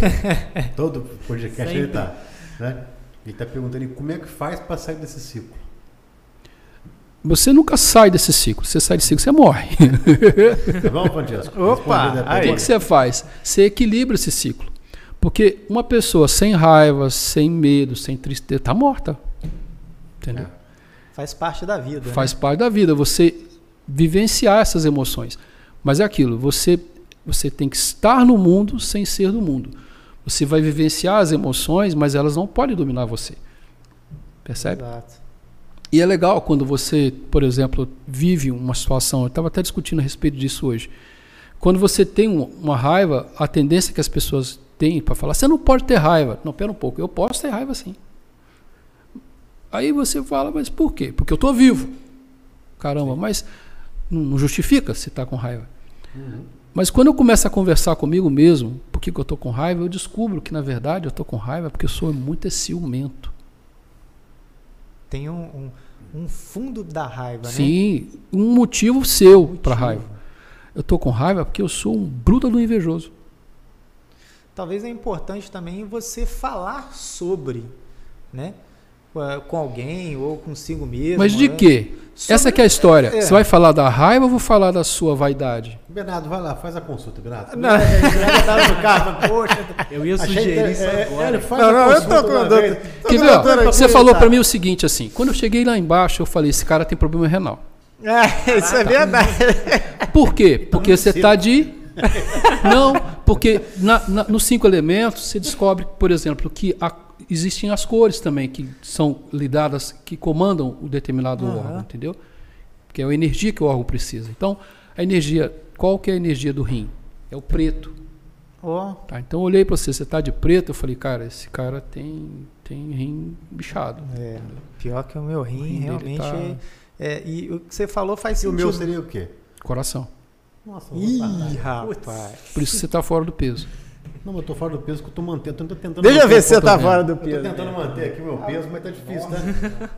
todo podcast ele Sempre. tá. Né? Ele está perguntando como é que faz para sair desse ciclo. Você nunca sai desse ciclo. Você sai desse ciclo, você morre. Tá bom, Francisco? Opa, aí. O que, que você faz? Você equilibra esse ciclo. Porque uma pessoa sem raiva, sem medo, sem tristeza, está morta. Entendeu? Faz parte da vida. né? Faz parte da vida. Você vivenciar essas emoções. Mas é aquilo, você, você tem que estar no mundo sem ser do mundo. Você vai vivenciar as emoções, mas elas não podem dominar você. Percebe? Exato. E é legal quando você, por exemplo, vive uma situação, eu estava até discutindo a respeito disso hoje. Quando você tem um- uma raiva, a tendência que as pessoas têm para falar, você não pode ter raiva. Não, pera um pouco, eu posso ter raiva sim. Aí você fala, mas por quê? Porque eu estou vivo. Caramba, mas não justifica se está com raiva. Mas quando eu começo a conversar comigo mesmo, por que, que eu estou com raiva, eu descubro que na verdade eu estou com raiva porque eu sou muito ciumento. Tem um, um, um fundo da raiva, né? Sim, um motivo seu para raiva. Eu tô com raiva porque eu sou um bruto do invejoso. Talvez é importante também você falar sobre, né? Com- alguém ou consigo mesmo. Mas de né? quê? Sobre- Essa que é a história. É. Você vai falar da raiva ou vou falar da sua vaidade? Bernardo, vai lá, faz a consulta, Bernardo. Não. Bernardo tá. Eu ia sugerir que- isso é, agora. Ele faz Não, não, eu tô Quer ver? Você falou tá. para mim o seguinte assim, quando eu cheguei lá embaixo, eu falei, esse cara tem problema renal. É, isso é verdade. Por quê? Porque você está de. Não, porque na- na- nos cinco elementos você descobre, por exemplo, que a- existem as cores também que são lidadas, que comandam o determinado Aham. órgão, entendeu? Que é a energia que o órgão precisa. Então, a energia, qual que é a energia do rim? É o preto. Ó, Tá? Então eu olhei para você, você está de preto, eu falei, cara, esse cara tem, tem rim bichado. é, pior que o meu rim, O rim realmente. tá- é- é, e o que você falou faz E o sentido. meu seria o quê? Coração. Nossa, Ih, rapaz. Por isso que você está fora do peso. Não, mas eu tô fora do peso que eu tô mantendo. Eu tô tentando Deixa eu ver se você tá fora do Eu tô peso. tentando manter aqui o meu peso, mas tá difícil, né?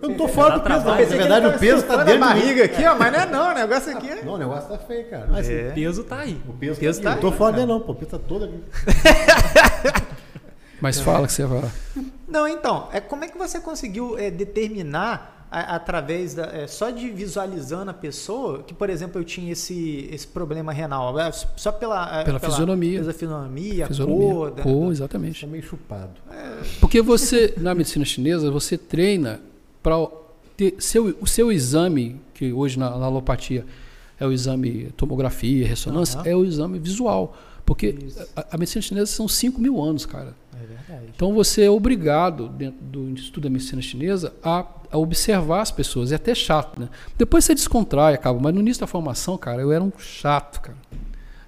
Eu não tô fora do peso, não. Na verdade, o peso tá dentro a de mim. barriga aqui, ó, mas não é não, o negócio aqui é... Não, o negócio tá feio, cara. Mas, É. O peso tá aí. O peso, peso tá, tá aqui. Eu aí, tô fora cara. dele, não, pô. O peso tá todo aqui. Mas fala que você vai lá. Não, então, é, como é que você conseguiu é, determinar a- através da, é, só de visualizando a pessoa que, por exemplo, eu tinha esse, esse problema renal, é, só pela, é, Pela fisionomia. pela fisionomia, a Fisionomia. cor, da- Cor, exatamente. Tá meio chupado. Porque você, na medicina chinesa, você treina para ter seu, o seu exame, que hoje na, na alopatia é o exame tomografia, ressonância, Aham. é o exame visual. Porque a, a medicina chinesa são 5 mil anos, cara. É verdade. Então você é obrigado, dentro do estudo da medicina chinesa, a, a observar as pessoas. É até chato, né? Depois você descontrai, acaba. Mas no início da formação, cara, eu era um chato, cara.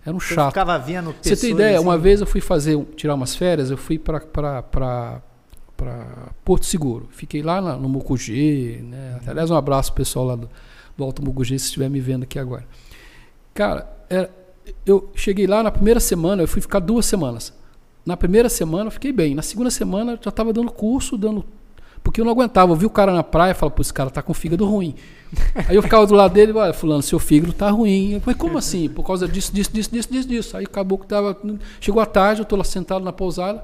Era um Você chato. ficava vendo Você pessoas tem ideia? assim, Uma vez eu fui fazer, tirar umas férias, eu fui para Porto Seguro. Fiquei lá no Mucugê, né? Aliás, um abraço pro pessoal lá do, do Alto Mucugê, se estiver me vendo aqui agora. Cara, era- eu cheguei lá na primeira semana, eu fui ficar duas semanas. Na primeira semana eu fiquei bem. Na segunda semana eu já estava dando curso, dando. Porque eu não aguentava. Eu vi o cara na praia e falava, pô, esse cara tá com fígado ruim. Aí eu ficava do lado dele, olha, fulano, seu fígado tá ruim. Eu falei, como assim? Por causa disso, disso, disso, disso, disso, disso. Aí acabou que tava. Chegou a tarde, eu tô lá sentado na pousada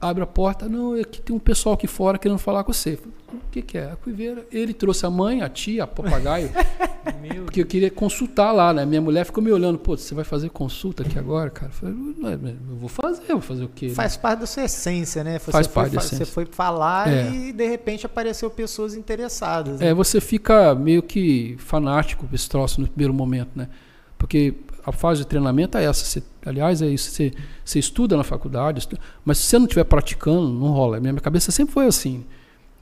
abre a porta, não, aqui tem um pessoal aqui fora querendo falar com você. O que, que é? A Cuiveira. Ele trouxe a mãe, a tia, a papagaio, porque eu queria consultar lá, né? Minha mulher ficou me olhando, pô, você vai fazer consulta aqui agora, cara? Eu falei, eu vou fazer, vou fazer o quê? Faz né? parte da sua essência, né? Você Faz parte da essência. Você foi falar é. e de repente apareceu pessoas interessadas. Né? É, você fica meio que fanático esse troço no primeiro momento, né? Porque a fase de treinamento é essa. Você, aliás, é isso. Você, você estuda na faculdade, mas se você não estiver praticando, não rola. Minha cabeça sempre foi assim.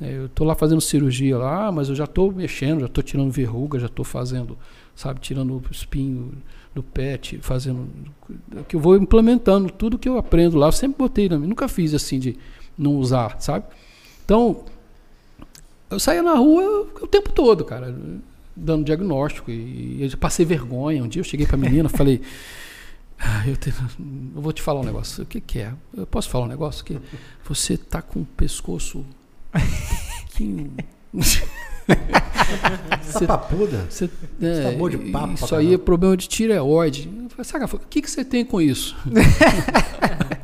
É, eu estou lá fazendo cirurgia lá, mas eu já estou mexendo, já estou tirando verruga, já estou fazendo, sabe, tirando o espinho do pet, fazendo. que eu vou implementando tudo que eu aprendo lá. Eu sempre botei, nunca fiz assim de não usar, sabe? Então, eu saía na rua o tempo todo, cara dando diagnóstico e, eu passei vergonha. Um dia eu cheguei para a menina falei, ah, eu, te, eu, vou te falar um negócio. O que, que é? Eu posso falar um negócio? Que você tá com o pescoço um você, papuda? Você, é, você de papo isso aí é problema de tireoide. Eu falei, o que, que você tem com isso?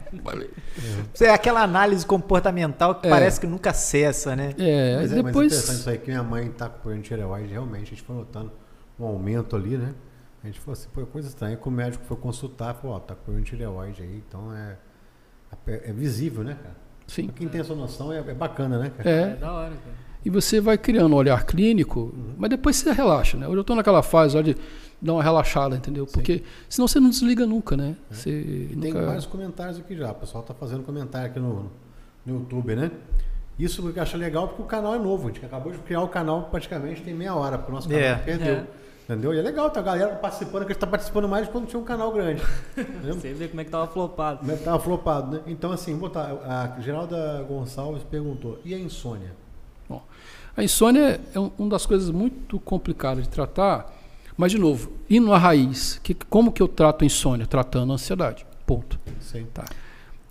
É. é aquela análise comportamental que é. parece que nunca cessa, né? É, mas, é, depois... mas interessante isso aí que minha mãe tá com tireoide, realmente, a gente foi notando um aumento ali, né? A gente falou assim, pô, é coisa estranha. Que o médico foi consultar, falou, ó, tá com tireoide aí, então é, é visível, né, cara? Sim. Pra quem tem essa noção é, é bacana, né, cara? É. é da hora, cara. E você vai criando um olhar clínico, uhum. mas depois você relaxa, né? Hoje eu estou naquela fase ó, de dar uma relaxada, entendeu? Sim. Porque senão você não desliga nunca, né? É. Você e nunca... Tem vários comentários aqui já. O pessoal está fazendo comentário aqui no, no YouTube, né? Isso eu acho legal porque o canal é novo. A gente acabou de criar o canal praticamente tem meia hora, porque o nosso canal é. perdeu. É. Entendeu? E é legal, tá a galera participando, que a gente tá participando mais de quando tinha um canal grande. Você vê como é que tava flopado. Como é que tava flopado, né? Então, assim, botar. A Geralda Gonçalves perguntou: e a insônia? Bom, a insônia é um, uma das coisas muito complicadas de tratar mas, de novo, indo à raiz, que, como que eu trato insônia? Tratando a ansiedade. Ponto. Sim. Tá.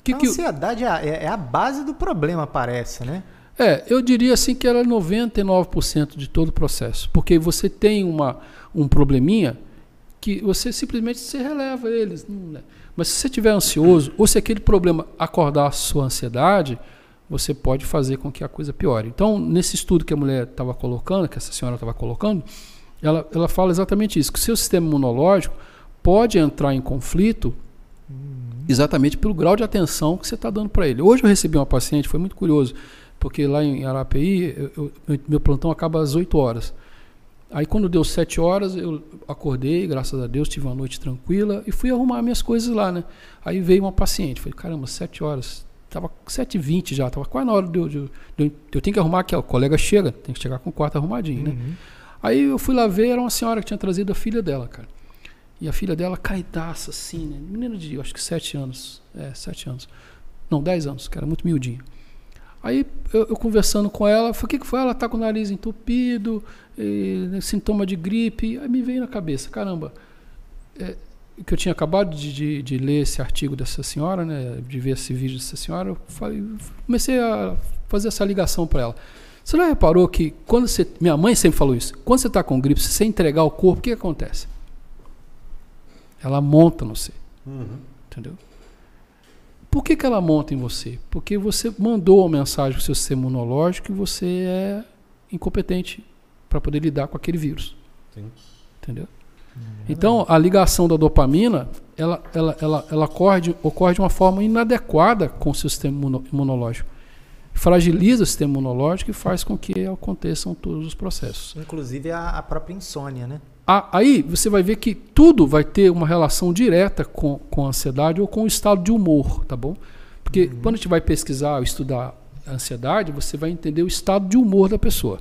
Que a que ansiedade eu... É, é a base do problema, parece, né? É, eu diria assim que ela é 99% de todo o processo. Porque você tem uma, um probleminha que você simplesmente se releva eles. Né? Mas se você estiver ansioso, ou se aquele problema acordar a sua ansiedade, você pode fazer com que a coisa piore. Então, nesse estudo que a mulher estava colocando, que essa senhora estava colocando, ela, ela fala exatamente isso, que o seu sistema imunológico pode entrar em conflito exatamente pelo grau de atenção que você está dando para ele. Hoje eu recebi uma paciente, foi muito curioso, porque lá em Arapi, eu, eu, meu plantão acaba às 8 horas. Aí quando deu 7 horas, eu acordei, graças a Deus, tive uma noite tranquila e fui arrumar minhas coisas lá, né? Aí veio uma paciente, falei, caramba, 7 horas, estava 7h20 já, estava quase na hora de eu, de, de, eu tenho que arrumar aqui, ó, o colega chega, tem que chegar com o quarto arrumadinho, né? uhum. Aí eu fui lá ver, era uma senhora que tinha trazido a filha dela, cara. E a filha dela caidaça, assim, né? Menina de, acho que sete anos. É, sete anos. Não, dez anos, que era muito miudinha. Aí eu, eu, conversando com ela, falei, o que, que foi? Ela tá com o nariz entupido, e, né, sintoma de gripe. Aí me veio na cabeça, caramba, é, que eu tinha acabado de, de, de, ler esse artigo dessa senhora, né, de ver esse vídeo dessa senhora, eu falei, comecei a fazer essa ligação para ela. Você não reparou que quando você. Minha mãe sempre falou isso. Quando você está com gripe, se você entregar o corpo, o que, acontece? Ela monta no você. Uhum. Entendeu? Por que, que ela monta em você? Porque você mandou uma mensagem para o seu sistema imunológico que você é incompetente para poder lidar com aquele vírus. Sim. Entendeu? Uhum. Então, a ligação da dopamina, ela, ela, ela, ela ocorre, ocorre de uma forma inadequada com o seu sistema imunológico fragiliza o sistema imunológico e faz com que aconteçam todos os processos. Inclusive a, a própria insônia, né? aí você vai ver que tudo vai ter uma relação direta com, com a ansiedade ou com o estado de humor, tá bom? Porque uhum. quando a gente vai pesquisar ou estudar a ansiedade, você vai entender o estado de humor da pessoa.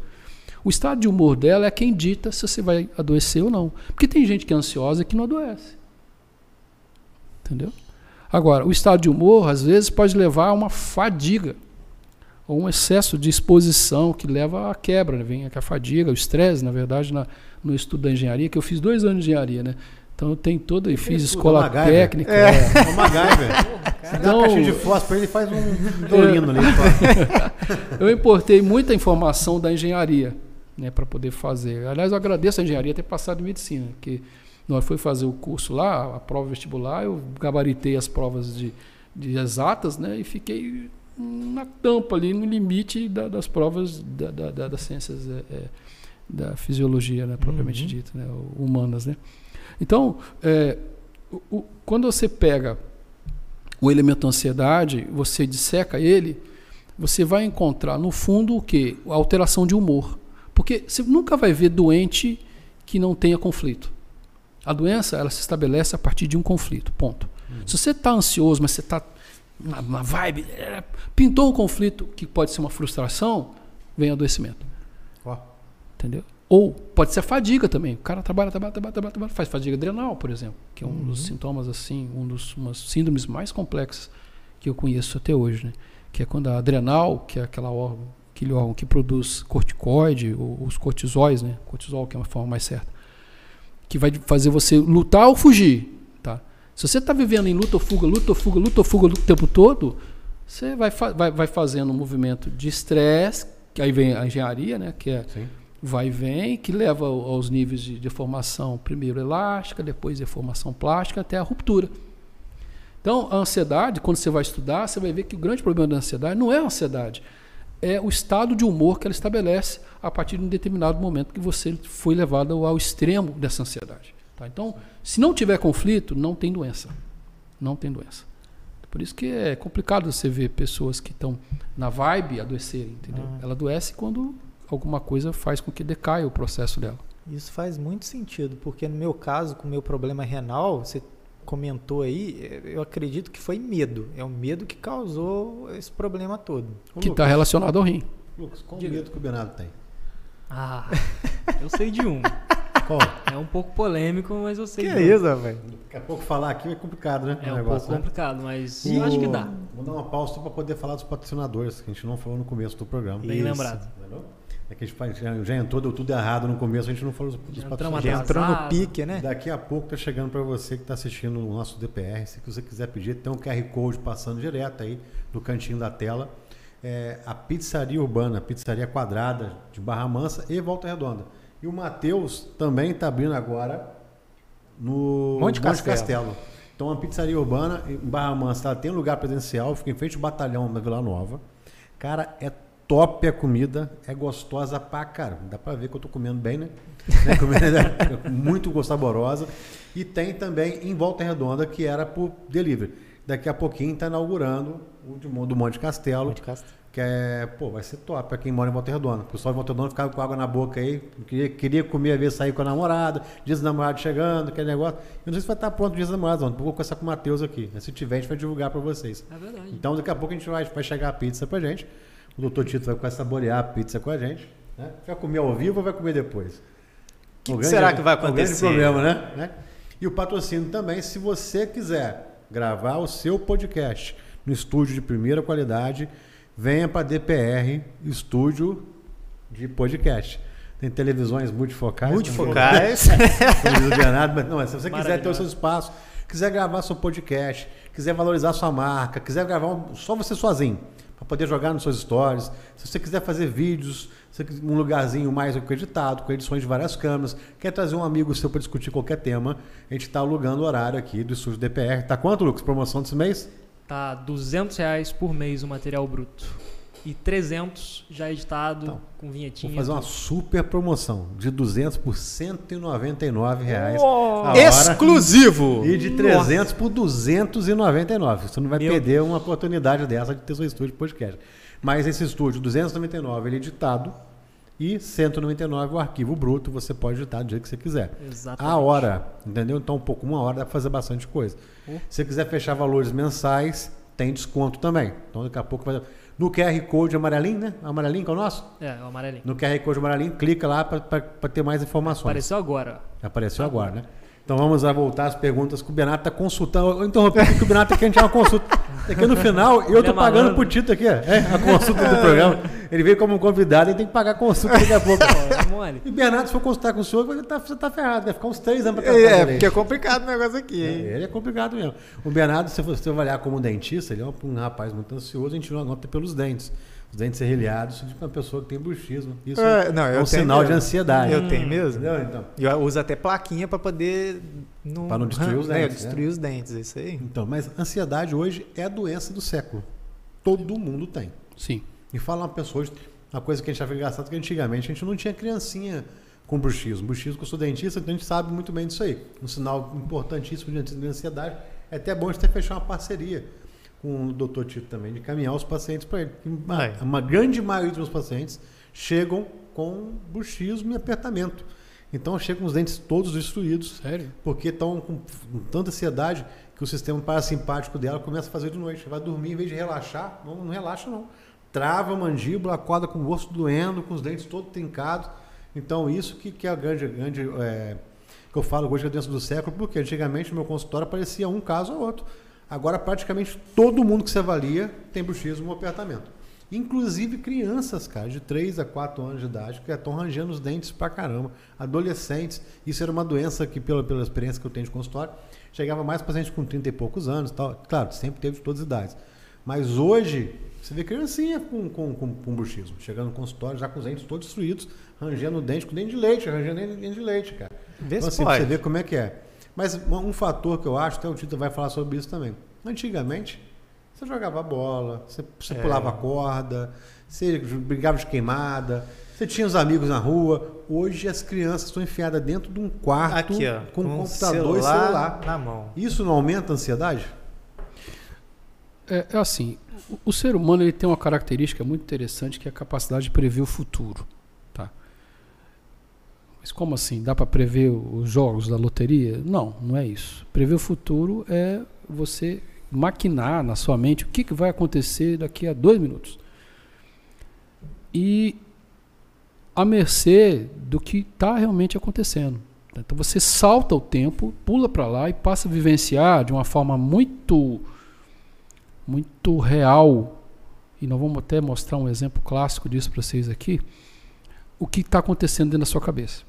O estado de humor dela é quem dita se você vai adoecer ou não. Porque tem gente que é ansiosa e que não adoece. Entendeu? Agora, o estado de humor, às vezes, pode levar a uma fadiga ou um excesso de exposição que leva à quebra, né? vem a fadiga, o estresse, na verdade, na, no estudo da engenharia, que eu fiz dois anos de engenharia, né? Então eu tenho toda e fiz escola técnica. É. é. É o MacGyver. Você dá Então- uma caixinha de fósforo, ele faz um dolino ali. Eu importei muita informação da engenharia, né, para poder fazer. Aliás, eu agradeço a engenharia ter passado em medicina, que na hora que fui fazer o curso lá, a prova vestibular, eu gabaritei as provas de, de exatas, né, e fiquei na tampa ali, no limite da- das provas da- da- da- das ciências é, é, da fisiologia, né, propriamente Uhum. dita, né, humanas, né. Então, é, o- o- quando você pega o elemento ansiedade, você disseca ele, você vai encontrar no fundo o que? A alteração de humor. Porque você nunca vai ver doente que não tenha conflito. A doença ela se estabelece a partir de um conflito. Ponto. Se você está ansioso, mas você está na, na vibe, é, pintou um conflito que pode ser uma frustração, vem adoecimento. Ó, Entendeu? Ou pode ser a fadiga também. O cara trabalha, trabalha, trabalha, trabalha, trabalha, faz fadiga adrenal, por exemplo, que é um dos sintomas assim, um dos umas síndromes mais complexas que eu conheço até hoje, né? Que é quando a adrenal, que é aquela órgão, aquele órgão que produz corticoide, ou os cortisóis, né? Cortisol, que é uma forma mais certa, que vai fazer você lutar ou fugir? Se você está vivendo em luta ou fuga, luta ou fuga, luta ou fuga o tempo todo, você vai, vai, vai fazendo um movimento de estresse, que aí vem a engenharia, né? Que é sim. vai e vem, que leva ao- aos níveis de deformação, primeiro elástica, depois deformação plástica, até a ruptura. Então, a ansiedade, quando você vai estudar, você vai ver que o grande problema da ansiedade não é a ansiedade, é o estado de humor que ela estabelece a partir de um determinado momento que você foi levado ao extremo dessa ansiedade. Tá? Então, se não tiver conflito, não tem doença. Não tem doença. Por isso que é complicado você ver pessoas que estão na vibe adoecerem, entendeu? Ah. Ela adoece quando alguma coisa faz com que decaia o processo dela. Isso faz muito sentido, porque no meu caso, com o meu problema renal, você comentou aí, eu acredito que foi medo. É o medo que causou esse problema todo. Ô, que está relacionado ao rim. Lucas, qual o Diga. medo que o Bernardo tem? Ah, eu sei de um. Qual? É um pouco polêmico, mas eu sei Que de é isso, velho? Daqui a pouco falar aqui é complicado, né? É um negócio, pouco né? complicado, mas O- eu acho que dá. Vou dar uma pausa para poder falar dos patrocinadores, que a gente não falou no começo do programa. Bem Isso. lembrado. Entendeu? É que a gente faz- já, já entrou, deu tudo errado no começo, a gente não falou dos, patrocinadores. Já entrou no pique, né? Daqui a pouco tá chegando para você que está assistindo o nosso DPR. Se você quiser pedir, tem um QR Code passando direto aí no cantinho da tela. É a Pizzaria Urbana, Pizzaria Quadrada de Barra Mansa e Volta Redonda. E o Matheus também está abrindo agora no Monte Castelo. Então a Pizzaria Urbana em Barra Mansa ela tem lugar presencial, fica em frente ao batalhão da Vila Nova. Cara, é top a comida, é gostosa pra caramba. Dá pra ver que eu tô comendo bem, né? Né, comendo- é muito saborosa. E tem também em Volta Redonda, que era por delivery. Daqui a pouquinho tá inaugurando o do Monte Castelo, Monte Castelo. Que é, pô, vai ser top pra quem mora em Volta Redonda. O pessoal de Volta Redonda ficava com água na boca aí, queria, queria comer, vezes sair com a namorada, dias do namorado chegando, aquele negócio. Eu não sei se vai estar pronto o dias do namorado, não. Vou conversar com o Matheus aqui. Se tiver, a gente vai divulgar pra vocês. É verdade. Então, daqui a pouco a gente vai, vai chegar a pizza pra gente. O doutor Tito vai começar a saborear a pizza com a gente. Né? Vai comer ao vivo ou vai comer depois? Que O que será que vai acontecer? problema, né? né? E o patrocínio também, se você quiser gravar o seu podcast no estúdio de primeira qualidade, venha para DPR Estúdio de Podcast. Tem televisões multifocais. Multifocais. Bernardo, mas não, mas se você quiser ter o seu espaço, quiser gravar seu podcast, quiser valorizar sua marca, quiser gravar um- só você sozinho, para poder jogar nos seus stories, se você quiser fazer vídeos, um lugarzinho mais editado, com edições de várias câmeras, quer trazer um amigo seu para discutir qualquer tema, a gente está alugando o horário aqui do estúdio DPR. Tá quanto, Lucas? Promoção desse mês? Tá 200 reais por mês o material bruto. E 300 já editado, Então, com Vou vinhetinha. fazer uma super promoção de 200 por 199 reais. Hora. Exclusivo! E de 300 por 299. Você não vai Meu perder uma oportunidade dessa de ter seu estúdio de podcast. Mas esse estúdio, 299, ele é editado. E 199 o arquivo bruto, você pode editar do jeito que você quiser. Exatamente. A hora, entendeu? Então, um pouco, uma hora dá pra fazer bastante coisa. Oh. Se você quiser fechar valores mensais, tem desconto também. Então, daqui a pouco vai. No QR Code amarelinho, né? Amarelinho que é o nosso? É, o amarelinho. No QR Code amarelinho, clica lá para ter mais informações. Apareceu agora. Apareceu agora, né? Então vamos lá voltar às perguntas que o está consultando. Eu interrompi que o Benato quer que a gente tenha uma consulta. É que no final eu Ele tô é pagando malandro. pro Tito aqui, ó. É, a consulta do programa. Ele veio como convidado e tem que pagar a consulta daqui a pouco. É. E Bernardo, se for consultar com o senhor, você tá, você tá ferrado. Vai ficar uns três anos pra tratar É, porque é complicado o negócio aqui, hein? É, Ele é complicado mesmo. O Bernardo, se você avaliar como dentista, ele é um, um rapaz muito ansioso, a gente tirou a nota pelos dentes. Os dentes serrilhados, isso de uma pessoa que tem bruxismo. Isso É, não, é um sinal de mesmo. ansiedade. Eu tenho mesmo. Entendeu? Então, Eu uso até plaquinha pra poder não, Pra não destruir os é, dentes, destruir os dentes, é isso aí. então, mas ansiedade hoje é a doença do século. Todo mundo tem. Sim. E fala uma pessoa, hoje, uma coisa que a gente achava engraçado, que antigamente a gente não tinha criancinha com bruxismo. Bruxismo, que eu sou dentista, então a gente sabe muito bem disso aí. Um sinal importantíssimo de de ansiedade. É até bom a gente até fechar uma parceria com o doutor Tito também, de caminhar os pacientes para ele. Uma, É. uma grande maioria dos meus pacientes chegam com bruxismo e apertamento. Então chegam com os dentes todos destruídos, Sério? porque estão com tanta ansiedade que o sistema parasimpático dela começa a fazer de noite. Vai dormir, em vez de relaxar, não, não relaxa não. Trava a mandíbula, acorda com o osso doendo, com os dentes todos trincados. Então isso que, que é a grande, grande é, que eu falo hoje que é a doença do século, porque antigamente no meu consultório aparecia um caso ou outro. Agora praticamente todo mundo que se avalia tem bruxismo ou apertamento. Inclusive crianças, cara, de 3 a 4 anos de idade, que estão rangendo os dentes pra caramba. Adolescentes, isso era uma doença que, pela, pela experiência que eu tenho de consultório, chegava mais paciente com 30 e poucos anos tal. Claro, sempre teve de todas as idades. Mas hoje, você vê criancinha com, com, com, com bruxismo, chegando no consultório já com os dentes todos destruídos, rangendo o dente com dente de leite, rangendo dente de leite, cara. Vê Então, assim, pra você pode. ver como é que é. Mas um um fator que eu acho, até o Tito vai falar sobre isso também. Antigamente, você jogava bola, você, você É. pulava corda, você brigava de queimada, você tinha os amigos na rua. Hoje as crianças estão enfiadas dentro de um quarto Aqui, ó. com um computador e celular. na mão. Isso não aumenta a ansiedade? É, é assim, o, o ser humano ele tem uma característica muito interessante que é a capacidade de prever o futuro? Mas como assim? Dá para prever os jogos da loteria? Não, não é isso. Prever o futuro é você maquinar na sua mente o que, que vai acontecer daqui a dois minutos. E a mercê do que está realmente acontecendo. Então você salta o tempo, pula para lá e passa a vivenciar de uma forma muito muito real, e nós vamos até mostrar um exemplo clássico disso para vocês aqui, o que está acontecendo dentro da sua cabeça.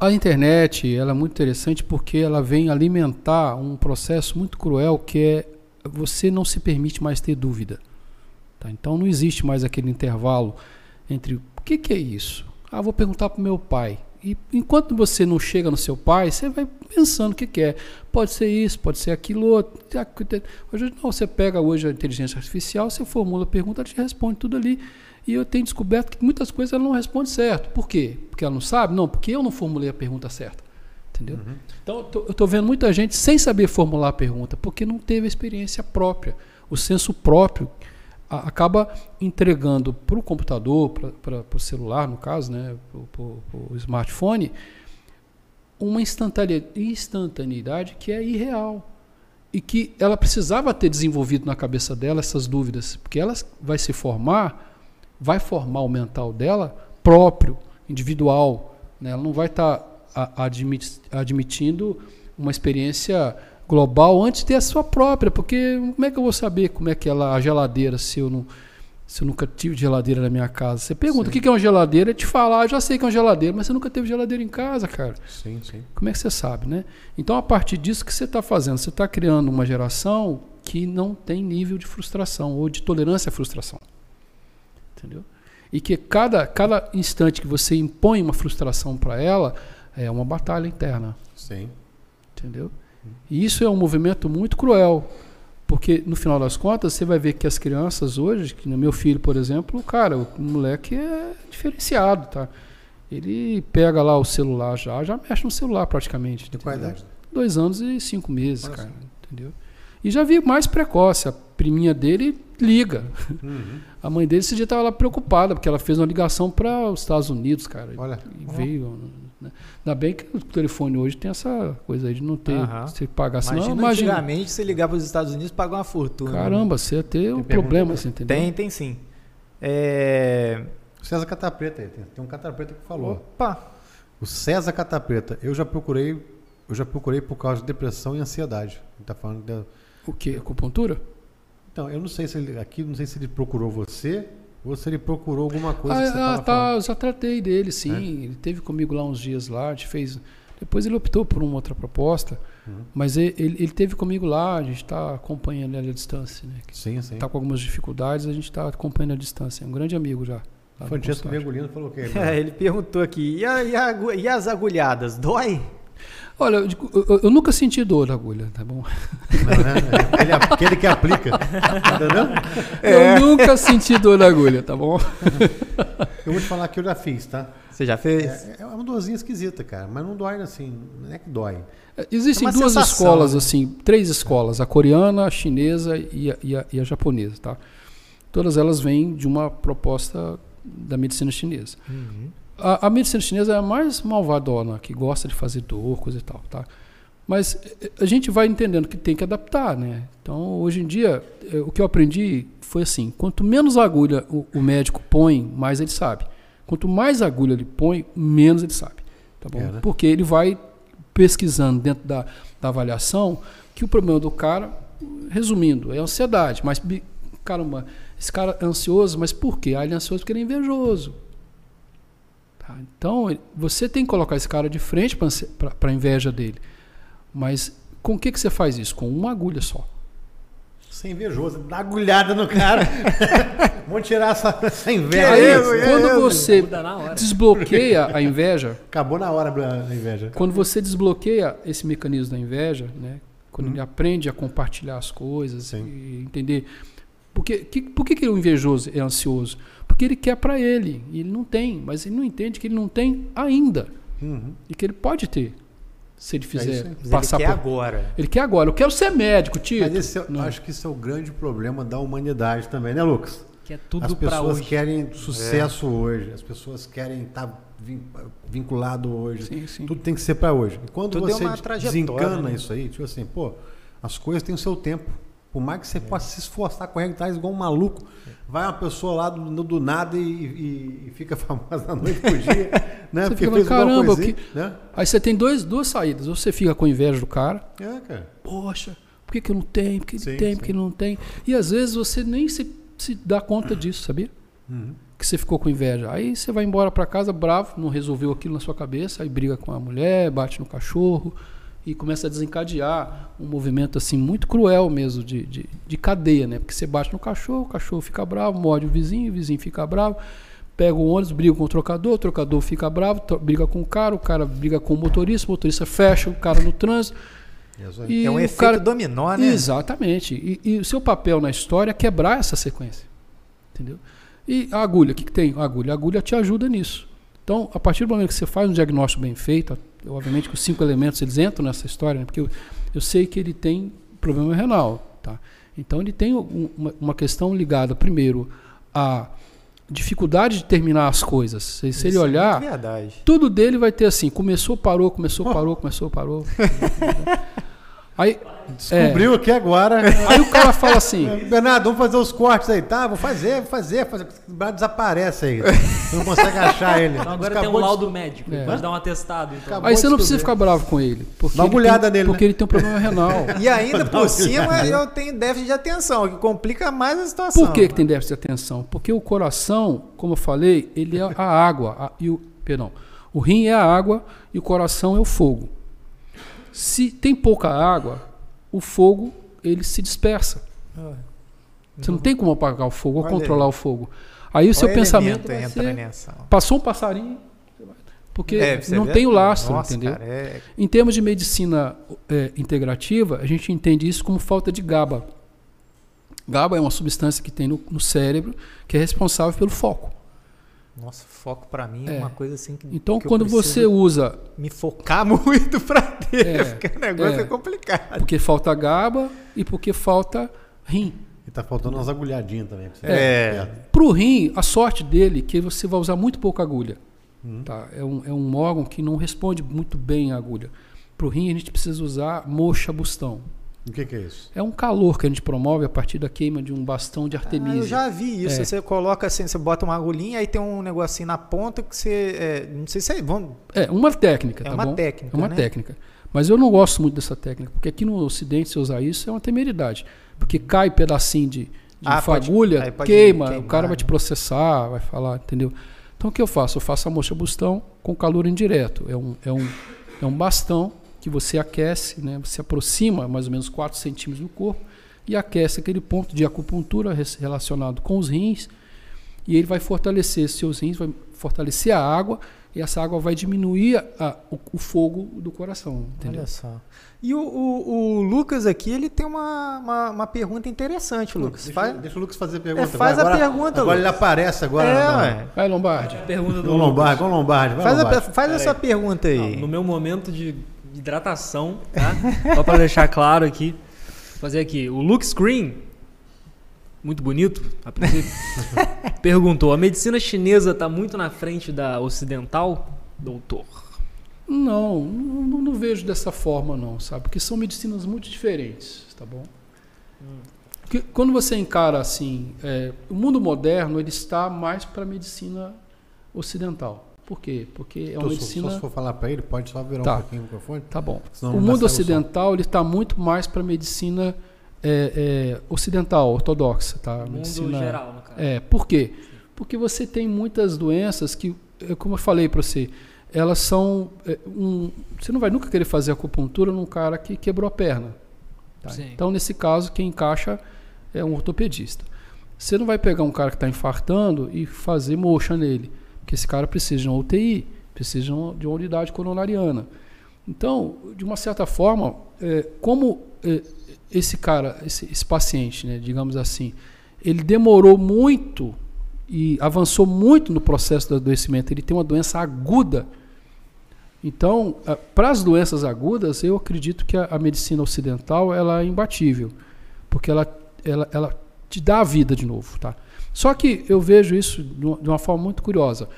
A internet ela é muito interessante porque ela vem alimentar um processo muito cruel que é você não se permite mais ter dúvida. tá? Então não existe mais aquele intervalo entre o que, que é isso? Ah, vou perguntar para o meu pai. E enquanto você não chega no seu pai, você vai pensando o que, que é. Pode ser isso, pode ser aquilo outro. Hoje não, você pega hoje a inteligência artificial, você formula a pergunta, ela te responde tudo ali. E eu tenho descoberto que muitas coisas ela não responde certo. Por quê? Porque ela não sabe? Não, porque eu não formulei a pergunta certa. Entendeu? Então eu estou vendo muita gente sem saber formular a pergunta, porque não teve a experiência própria. O senso próprio a- acaba entregando para o computador, para o celular, no caso, né, para o smartphone, uma instantane- instantaneidade que é irreal. E que ela precisava ter desenvolvido na cabeça dela essas dúvidas, porque ela vai se formar, vai formar o mental dela próprio, individual. né? Ela não vai estar admitindo uma experiência global antes de ter a sua própria, porque como é que eu vou saber como é que ela a geladeira se eu não se eu nunca tive geladeira na minha casa? Você pergunta Sim. o que é uma geladeira, eu te falar, eu já sei que é uma geladeira, mas você nunca teve geladeira em casa, cara. Sim, sim. Como é que você sabe, né? Então, a partir disso que você está fazendo, você está criando uma geração que não tem nível de frustração ou de tolerância à frustração. Entendeu? E que cada, cada instante que você impõe uma frustração para ela é uma batalha interna. Sim. Entendeu? E isso é um movimento muito cruel. Porque, no final das contas, você vai ver que as crianças hoje, que no meu filho, por exemplo, cara, o moleque é diferenciado, tá? Ele pega lá o celular já, já mexe no celular praticamente. De qual idade? Dois anos e cinco meses, Olha cara. Entendeu? E já vi mais precoce. A priminha dele liga. Uhum. A mãe dele esse dia estava lá preocupada, porque ela fez uma ligação para os Estados Unidos, cara. Olha. E veio. Né? Ainda bem que o telefone hoje tem essa coisa aí de não ter. Aham. Você pagar. Senão, Imagina, imagina. antigamente você ligava para os Estados Unidos pagar uma fortuna. né? Caramba, você ia ter um pergunta problema, assim, entendeu? Tem, tem sim. É... César Catapreta aí. Tem, tem um Catapreta que falou. Opa! O César Catapreta, eu já procurei, eu já procurei por causa de depressão e ansiedade. Ele tá falando de- O que? Acupuntura? Então, eu não sei se ele, aqui, não sei se ele procurou você ou se ele procurou alguma coisa Ah, que você ah, tá, falando. eu já tratei dele, sim. É? Ele teve comigo lá uns dias lá, a gente fez. Depois ele optou por uma outra proposta, Uhum. mas ele, ele, ele teve comigo lá, a gente está acompanhando ele à distância, né? Sim, sim. Está com algumas dificuldades, a gente está acompanhando à distância. É um grande amigo já. Francesco. Mergulino falou o quê? É, ele perguntou aqui, e, a- e a e as agulhadas, dói? Olha, eu, eu- eu- nunca senti dor na agulha, tá bom? Não, né? Aquele, aquele que aplica. Entendeu? É. Eu nunca senti dor na agulha, tá bom? Eu vou te falar que eu já fiz, tá? Você já fez? É, é uma dorzinha esquisita, cara. Mas não dói assim. Não é que dói. Existem É duas sensação, escolas, né? assim, três escolas, a coreana, a chinesa e a, e a- e a japonesa, tá? Todas elas vêm de uma proposta da medicina chinesa. Uhum. A, a medicina chinesa é a mais malvadona, que gosta de fazer dor, coisa e tal, tá? Mas eh, a gente vai entendendo que tem que adaptar, né? Então, hoje em dia, eh, o que eu aprendi foi assim: quanto menos agulha o, o médico põe, mais ele sabe. Quanto mais agulha ele põe, menos ele sabe, tá bom? É, né? Porque ele vai pesquisando dentro da, da avaliação que o problema do cara, resumindo, é ansiedade. Mas, caramba, esse cara é ansioso, mas por quê? Ah, ele é ansioso porque ele é invejoso. Tá? Então, você tem que colocar esse cara de frente para a inveja dele. Mas com o que, que você faz isso? Com uma agulha só. Sem invejoso. Dá agulhada no cara. Vamos tirar essa, essa inveja. Aí, isso, que quando isso? você desbloqueia a inveja, Acabou na hora a inveja. quando você desbloqueia esse mecanismo da inveja, né? quando Hum. ele aprende a compartilhar as coisas Sim. e entender. Porque, que, por que, que o invejoso é ansioso? Porque ele quer para ele, e ele não tem, mas ele não entende que ele não tem ainda, Uhum. e que ele pode ter, se ele fizer isso aí. Mas passar ele quer por. agora. Ele quer agora, eu quero ser médico, tio. Mas esse é- Não. acho que esse é o grande problema da humanidade também, né, Lucas? Que é As tudo pra pessoas hoje. querem sucesso hoje. As pessoas querem estar vinculado hoje. Sim, sim. Tudo tem que ser para hoje. E quando Tudo é você desencana né? isso aí, tipo assim, pô, as coisas têm o seu tempo. Por mais que você possa se esforçar, correndo atrás igual um maluco, vai uma pessoa lá do, do nada e, e- e fica famosa da noite pro dia, né? Você Porque fica, fez caramba, coisinha, que- né? Aí você tem dois, duas saídas. Ou você fica com inveja do cara, É, cara. poxa, por que, que eu não tenho? Por que ele Sim, tem? sim. Por que ele não tem? E às vezes você nem se, se dá conta disso, sabia? Uhum. Que você ficou com inveja. Aí você vai embora para casa bravo, não resolveu aquilo na sua cabeça, aí briga com a mulher, bate no cachorro e começa a desencadear um movimento assim muito cruel mesmo de, de, de cadeia, né? Porque você bate no cachorro, o cachorro fica bravo, morde o vizinho, o vizinho fica bravo, pega o ônibus, briga com o trocador, o trocador fica bravo, briga com o cara, o cara briga com o motorista, o motorista fecha o cara no trânsito. E é um o efeito cara- dominó, né? Exatamente. E, e o seu papel na história é quebrar essa sequência. Entendeu? E a agulha, o que, que tem? A agulha. A agulha te ajuda nisso. Então, a partir do momento que você faz um diagnóstico bem feito, obviamente que os cinco elementos eles entram nessa história, né? porque eu, eu sei que ele tem problema renal. Tá? Então, ele tem um- uma, uma questão ligada, primeiro, à dificuldade de terminar as coisas. Se, se ele é olhar, verdade. tudo dele vai ter assim: começou, parou, começou, parou, começou, parou. Aí, Descobriu aqui agora. aí o cara fala assim. Bernardo, vamos fazer os cortes aí, tá? Vou fazer, vou fazer, fazer. O Bernardo desaparece aí. Não consegue achar ele. Então agora tem um de- laudo médico. É. Pode dar um atestado, então. Aí você não de precisa ficar bravo com ele. Porque Dá uma olhada tem, nele, Porque né? ele tem um problema renal. E ainda por cima eu tenho déficit de atenção, que complica mais a situação. Por que, que tem déficit de atenção? Porque o coração, como eu falei, ele é a água. a- e o, perdão. O rim é a água e o coração é o fogo. Se tem pouca água, o fogo ele se dispersa. Ah, Você não tem como apagar o fogo ou Olha controlar aí. o fogo. Aí o seu pensamento vai ser, nessa. passou um passarinho, porque É, não tem o lastro, Nossa, entendeu? cara, é- Em termos de medicina é, integrativa, a gente entende isso como falta de GABA. GABA é uma substância que tem no, no cérebro que é responsável pelo foco. Nossa, foco pra mim é, É. uma coisa assim que. Então, que quando você usa, Me focar muito pra ter, É, porque o negócio é, é. complicado. porque falta GABA e porque falta rim. E tá faltando umas agulhadinhas também. pra você É. ficar perto. Para o rim, a sorte dele é que você vai usar muito pouca agulha. Uhum. Tá? É, um, é um órgão que não responde muito bem à agulha. Para o rim, a gente precisa usar moxa bustão. O que, que é isso? É um calor que a gente promove a partir da queima de um bastão de Ah, artemisia. eu já vi isso. É. Você coloca assim, você bota uma agulhinha, aí tem um negocinho na ponta que você. é, não sei se é. Vamos, É uma técnica, é tá uma bom? técnica. É uma né? técnica. Mas eu não gosto muito dessa técnica, porque aqui no Ocidente, se usar isso, é uma temeridade. Porque cai pedacinho de, de Ah, pode- fagulha, aí pode queima, o queimar, cara vai te né? processar, vai falar, entendeu? Então o que eu faço? Eu faço a mocha bustão com calor indireto. É um, é um, é um bastão que você aquece, né? você aproxima mais ou menos 4 centímetros do corpo e aquece aquele ponto de acupuntura relacionado com os rins e ele vai fortalecer seus rins, vai fortalecer a água e essa água vai diminuir a- o, o fogo do coração, entendeu? Olha só. E o, o- o Lucas aqui, ele tem uma, uma, uma pergunta interessante, Lucas. Deixa, Faz- deixa o Lucas fazer a pergunta. É, faz a agora, pergunta, Agora ele Lucas. aparece agora. é. Vai, Lombardi. Pergunta do Lombardi, vamos Lombardi. vai, Faz, a, Lombardi. faz essa pergunta aí. Não, no meu momento de hidratação, tá? Só para deixar claro aqui. Vou fazer aqui. O Luke Screen, muito bonito, a princípio, perguntou: a medicina chinesa está muito na frente da ocidental, doutor? Não, não, não vejo dessa forma não, sabe? Porque são medicinas muito diferentes, tá bom? Porque quando você encara assim, é, o mundo moderno ele está mais para a medicina ocidental. Por quê? Porque é uma Então, se- medicina. Só se for falar para ele, pode só virar Tá. um pouquinho o microfone? Tá bom. O mundo ocidental ele está muito mais para a medicina é, é, ocidental, ortodoxa, tá? Mundo medicina, geral, no caso. É, por quê? Porque você tem muitas doenças que, é, como eu falei para você, elas são. é, um- você não vai nunca querer fazer acupuntura num cara que quebrou a perna. tá? Então, nesse caso, quem encaixa é um ortopedista. Você não vai pegar um cara que está infartando e fazer mocha nele, porque esse cara precisa de uma UTI, precisa de uma, de uma unidade coronariana. Então, de uma certa forma, é, como é, esse cara, esse, esse paciente, né, digamos assim, ele demorou muito e avançou muito no processo do adoecimento, ele tem uma doença aguda. Então, para as doenças agudas, eu acredito que a, a medicina ocidental ela é imbatível, porque ela, ela, ela te dá a vida de novo. Tá? Só que eu vejo isso de uma, forma muito curiosa.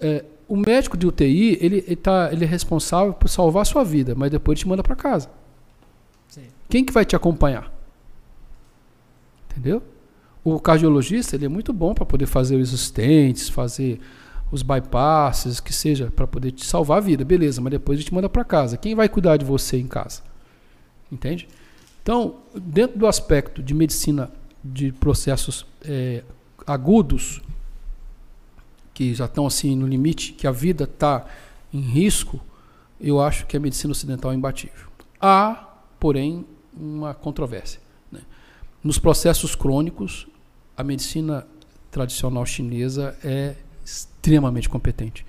É, o médico de UTI ele, ele, tá, ele é responsável por salvar a sua vida, mas depois ele te manda para casa. Sim. Quem que vai te acompanhar? Entendeu? O cardiologista ele é muito bom para poder fazer os stents, fazer os bypasses, que seja, para poder te salvar a vida, beleza, mas depois a gente manda para casa. Quem vai cuidar de você em casa? Entende? Então, dentro do aspecto de medicina de processos é, agudos, que já estão assim no limite, que a vida está em risco, eu acho que a medicina ocidental é imbatível. Há, porém, uma controvérsia. Né? Nos processos crônicos, a medicina tradicional chinesa é extremamente competente.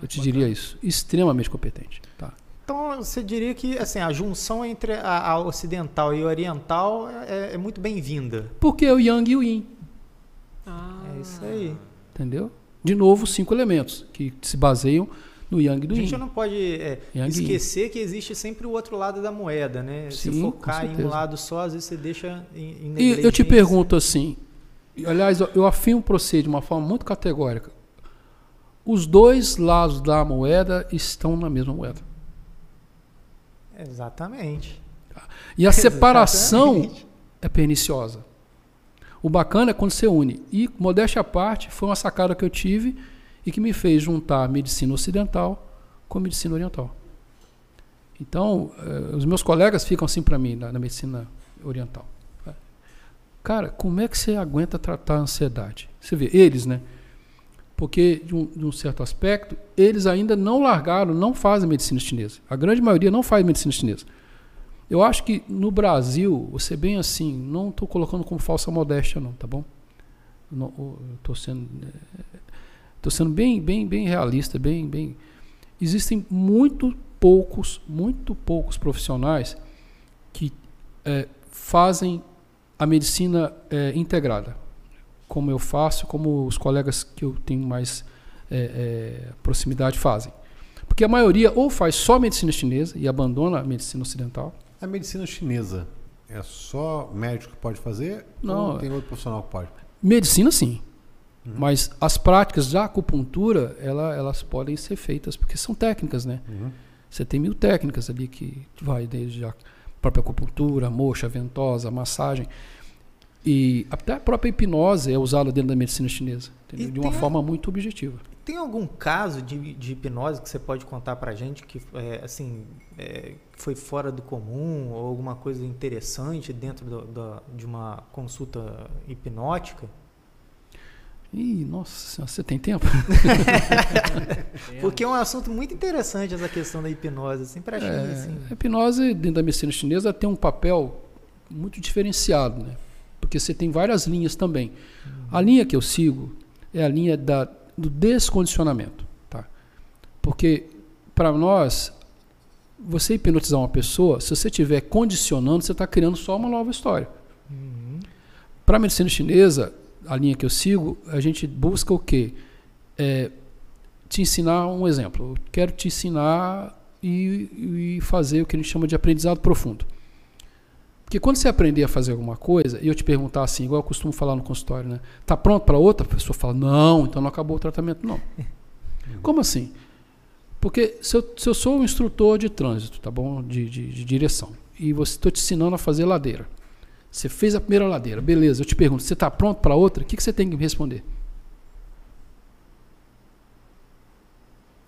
Eu te diria isso, extremamente competente. Tá? Então, você diria que assim, a junção entre a, a ocidental e a oriental é, é muito bem-vinda. Porque é o Yang e o Yin, É isso aí. entendeu? De novo, cinco elementos que se baseiam no Yang e do A gente Yin. não pode é, Yin. esquecer que existe sempre o outro lado da moeda, né? Se Sim, focar com em um lado só, às vezes você deixa em, E eu te pergunto assim, aliás, eu- afirmo para você de uma forma muito categórica. Os dois lados da moeda estão na mesma moeda. Exatamente. E a separação Exatamente. é perniciosa. O bacana é quando você une. E, modéstia à parte, foi uma sacada que eu tive e que me fez juntar medicina ocidental com medicina oriental. Então, eh, os meus colegas ficam assim para mim na, na medicina oriental. Cara, como é que você aguenta tratar a ansiedade? Você vê, eles, né? Porque, de um, de um certo aspecto, eles ainda não largaram, não fazem medicina chinesa. A grande maioria não faz medicina chinesa. Eu acho que no Brasil, você bem assim, não estou colocando como falsa modéstia, não, tá bom? Estou sendo, eh, tô sendo bem, bem, bem realista, bem, bem. Existem muito poucos, muito poucos profissionais que eh, fazem a medicina eh, integrada, como eu faço, como os colegas que eu tenho mais eh, proximidade fazem. Porque a maioria ou faz só medicina chinesa e abandona a medicina ocidental, A medicina chinesa é só médico que pode fazer? Não, Ou tem outro profissional que pode? Medicina, sim. Mas as práticas da acupuntura, ela, elas podem ser feitas, porque são técnicas, né? Uhum. Você tem mil técnicas ali que vai desde a própria acupuntura, moxa, ventosa, massagem. E até a própria hipnose é usada dentro da medicina chinesa, de uma a- forma muito objetiva. Tem algum caso de, de hipnose que você pode contar pra gente que é, assim é, foi fora do comum ou alguma coisa interessante dentro do- da- de uma consulta hipnótica? Ih, nossa, você tem tempo? Porque é um assunto muito interessante essa questão da hipnose, assim, gente, É, assim. a hipnose dentro da medicina chinesa tem um papel muito diferenciado, né? Porque você tem várias linhas também. A linha que eu sigo é a linha da, do descondicionamento, tá? Porque para nós, você hipnotizar uma pessoa, se você estiver condicionando, você está criando só uma nova história. Uhum. Para a medicina chinesa, a linha que eu sigo, a gente busca o quê? É, te ensinar um exemplo. Eu quero te ensinar e, e fazer o que a gente chama de aprendizado profundo. Porque quando você aprender a fazer alguma coisa, e eu te perguntar assim, igual eu costumo falar no consultório, né? Tá pronto para outra? A pessoa fala, não, então não acabou o tratamento, não. Como assim? Porque se eu, se eu sou um instrutor de trânsito, tá bom? De, de, de direção, e você estou te ensinando a fazer ladeira. Você fez a primeira ladeira, beleza. Eu te pergunto, você está pronto para outra? O que, que você tem que me responder?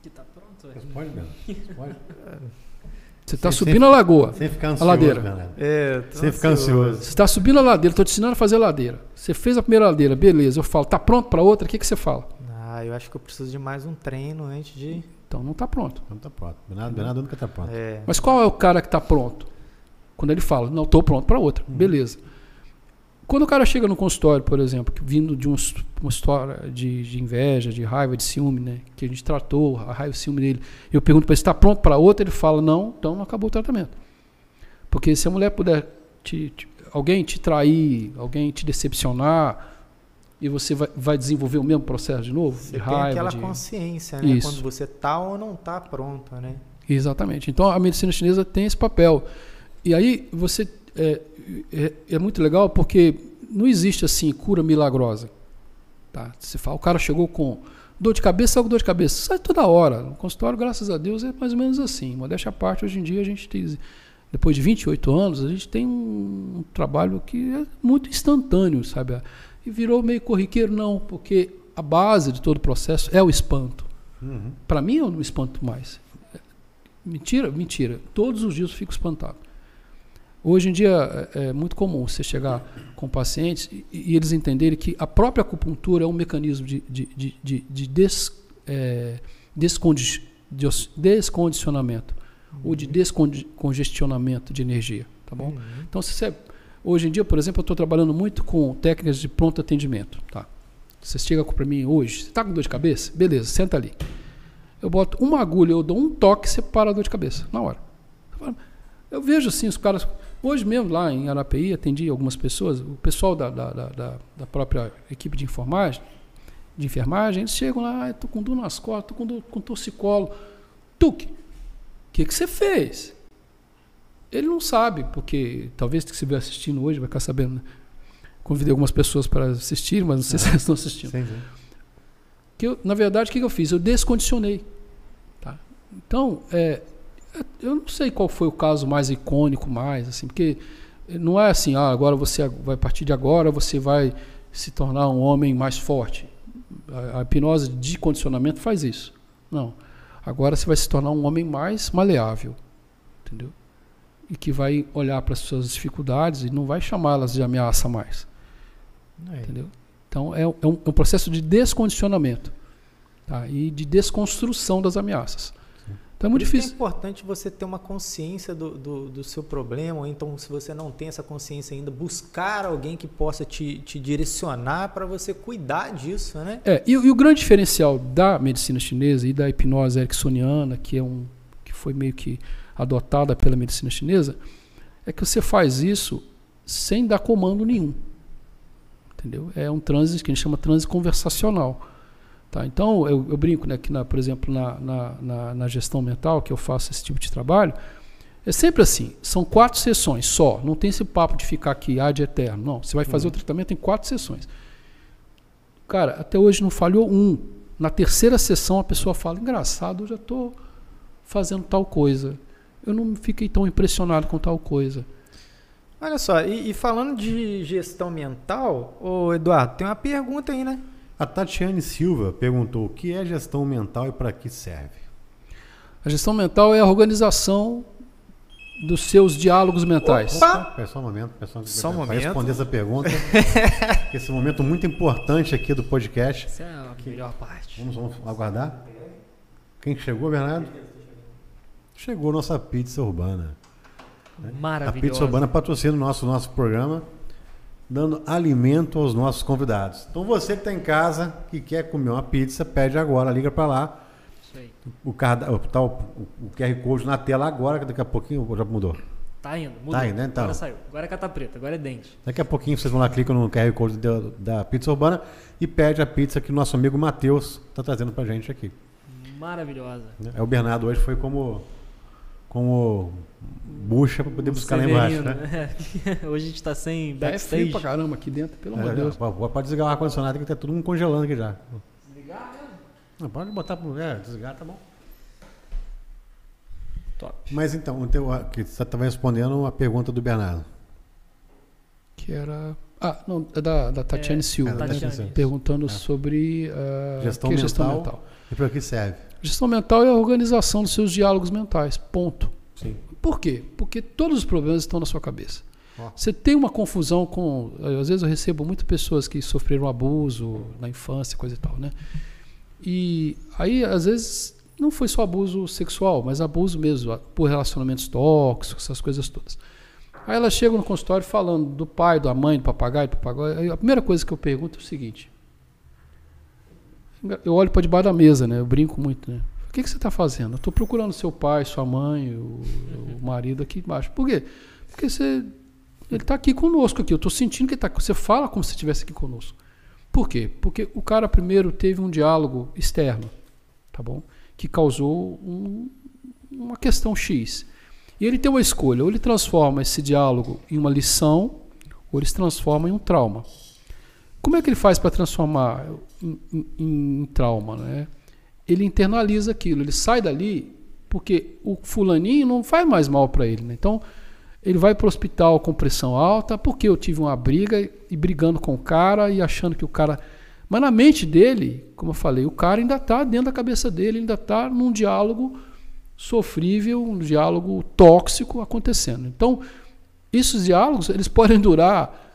Que tá pronto. Responde, Bernardo. Responde. Você está Sem- subindo a lagoa. Sem ficar ansioso, ladeira. Bernardo. É, Sem ficar ansioso. Você está subindo a ladeira, estou te ensinando a fazer ladeira. Você fez a primeira ladeira, beleza. Eu falo, está pronto para outra? O que, que você fala? Ah, eu acho que eu preciso de mais um treino antes de. Então não está pronto. Não tá pronto. Bernardo, Bernardo nunca tá pronto. É. Mas qual é o cara que está pronto? Quando ele fala, não, estou pronto para outra. Beleza. Quando o cara chega no consultório, por exemplo, vindo de um- uma história de, de inveja, de raiva, de ciúme, né? Que a gente tratou, a raiva e o ciúme dele. Eu pergunto para ele, está pronto para outra? Ele fala, não, então acabou o tratamento. Porque se a mulher puder, te, te- alguém te trair, alguém te decepcionar, e você vai, vai desenvolver o mesmo processo de novo? Você de tem raiva, aquela de... consciência, né? Isso. Quando você tá ou não tá pronta, né? Exatamente. Então a medicina chinesa tem esse papel. E aí você é, é, é muito legal porque não existe assim cura milagrosa. Tá? Você fala, o cara chegou com dor de cabeça, sai com dor de cabeça. Sai toda hora. No consultório, graças a Deus, é mais ou menos assim. Modéstia à parte, hoje em dia a gente tem, depois de 28 anos, a gente tem um, um trabalho que é muito instantâneo, sabe? E virou meio corriqueiro, não, porque a base de todo o processo é o espanto. Uhum. Para mim, eu não espanto mais. Mentira, mentira. Todos os dias eu fico espantado. Hoje em dia é, é muito comum você chegar com pacientes e, e eles entenderem que a própria acupuntura é um mecanismo de, de, de, de, de des, é, descondi- descondicionamento ou de descongestionamento de energia, tá bom? Uhum. Então, se você, hoje em dia, por exemplo, eu estou trabalhando muito com técnicas de pronto atendimento. Tá? Você chega para mim hoje, você está com dor de cabeça? Beleza, senta ali. Eu boto uma agulha, eu dou um toque, você para a dor de cabeça, na hora. Eu vejo assim, os caras. Hoje mesmo, lá em Arapeí, atendi algumas pessoas, o pessoal da, da, da, da- própria equipe de enfermagem, de enfermagem, eles chegam lá, ah, estou com dor nas costas, estou com, dor- com torcicolo. Tuque, o que, que você fez? Ele não sabe, porque talvez que estiver assistindo hoje vai ficar sabendo. né? Convidei algumas pessoas para assistir, mas não sei se elas estão assistindo. Sim, sim. Que eu, na verdade, o que que eu fiz? Eu descondicionei. Tá? Então, é, eu não sei qual foi o caso mais icônico, mais, assim, porque não é assim, ah, agora você vai, a partir de agora, você vai se tornar um homem mais forte. A, a hipnose de condicionamento faz isso. Não. Agora você vai se tornar um homem mais maleável. Entendeu? E que vai olhar para as suas dificuldades e não vai chamá-las de ameaça mais. É. Entendeu? Então é, um- é um, é um processo de descondicionamento tá? e de desconstrução das ameaças. Então é muito Por difícil. É importante você ter uma consciência do, do, do seu problema, ou então, se você não tem essa consciência ainda, buscar alguém que possa te, te direcionar para você cuidar disso, né? É, e, o- e o grande diferencial da medicina chinesa e da hipnose ericksoniana, que é um que foi meio que adotada pela medicina chinesa, é que você faz isso sem dar comando nenhum. Entendeu? É um transe que a gente chama transe conversacional. Tá? Então, eu, eu brinco né, que, na, por exemplo, na, na, na, na gestão mental, que eu faço esse tipo de trabalho, é sempre assim: são quatro sessões só. Não tem esse papo de ficar aqui ad eterno. Não, você vai fazer o tratamento em quatro sessões. Cara, até hoje não falhou um. Na terceira sessão a pessoa fala: engraçado, eu já estou fazendo tal coisa. eu não fiquei tão impressionado com tal coisa. Olha só, e, e falando de gestão mental, ô Eduardo, tem uma pergunta aí, né? A Tatiane Silva perguntou o que é gestão mental e para que serve. A gestão mental é a organização dos seus diálogos mentais. Opa! Espera só um momento, pessoal. Só um Para momento. responder essa pergunta. esse momento muito importante aqui do podcast. Essa é a melhor parte. Vamos, vamos aguardar. Quem chegou, Bernardo? Chegou nossa pizza urbana. A Maravilhosa. pizza urbana patrocina o nosso, nosso programa, dando alimento aos nossos convidados. Então você que está em casa, que quer comer uma pizza, pede agora, liga para lá. Isso aí. O, o, tá o, o QR Code na tela agora, que daqui a pouquinho já mudou. Tá indo, mudou. Tá indo, né, então? Agora saiu. Agora é cata preta, agora é dente. Daqui a pouquinho vocês vão lá, clicam no QR Code da, da pizza urbana e pede a pizza que o nosso amigo Matheus está trazendo pra gente aqui. Maravilhosa. É, o Bernardo hoje foi como, como bucha para poder O buscar lá embaixo. Severino, Né? né? Hoje a gente tá sem É backstage. feio pra caramba aqui dentro, pelo amor de É, Deus. pode, pode desligar o ar-condicionado que tá todo mundo congelando aqui já. Desligar Não, pode botar pro. É, desligar, tá bom. Top. Mas então, o teu- que você estava respondendo a pergunta do Bernardo. Que era. Ah, não, é da, da Tatiane É, Silva, é, da né? Tatiane perguntando É. sobre ah, Gestão é mental. gestão mental. E para que serve? Gestão mental é a organização dos seus diálogos mentais. Ponto. Sim. Por quê? Porque todos os problemas estão na sua cabeça. Você tem uma confusão com. Às vezes eu recebo muitas pessoas que sofreram abuso na infância, coisa e tal, né? E aí, às vezes, não foi só abuso sexual, mas abuso mesmo, por relacionamentos tóxicos, essas coisas todas. Aí elas chegam no consultório falando do pai, da mãe, do papagaio, do papagaio. Aí a primeira coisa que eu pergunto é o seguinte: eu olho para debaixo da mesa, né? Eu brinco muito, né? O que, que você está fazendo? Eu estou procurando seu pai, sua mãe, o, o marido aqui embaixo. Por quê? Porque você, ele está aqui conosco aqui. Eu estou sentindo que ele tá, você fala como se estivesse aqui conosco. Por quê? Porque o cara primeiro teve um diálogo externo, tá bom? Que causou um- uma questão X. E ele tem uma escolha: ou ele transforma esse diálogo em uma lição, ou ele se transforma em um trauma. Como é que ele faz para transformar em, em- trauma? Né? Ele internaliza aquilo, ele sai dali porque o fulaninho não faz mais mal para ele. Né? Então, ele vai para o hospital com pressão alta porque eu tive uma briga e brigando com o cara e achando que o cara. Mas na mente dele, como eu falei, o cara ainda está dentro da cabeça dele, ainda está num diálogo sofrível, um diálogo tóxico acontecendo. Então, esses diálogos, eles podem durar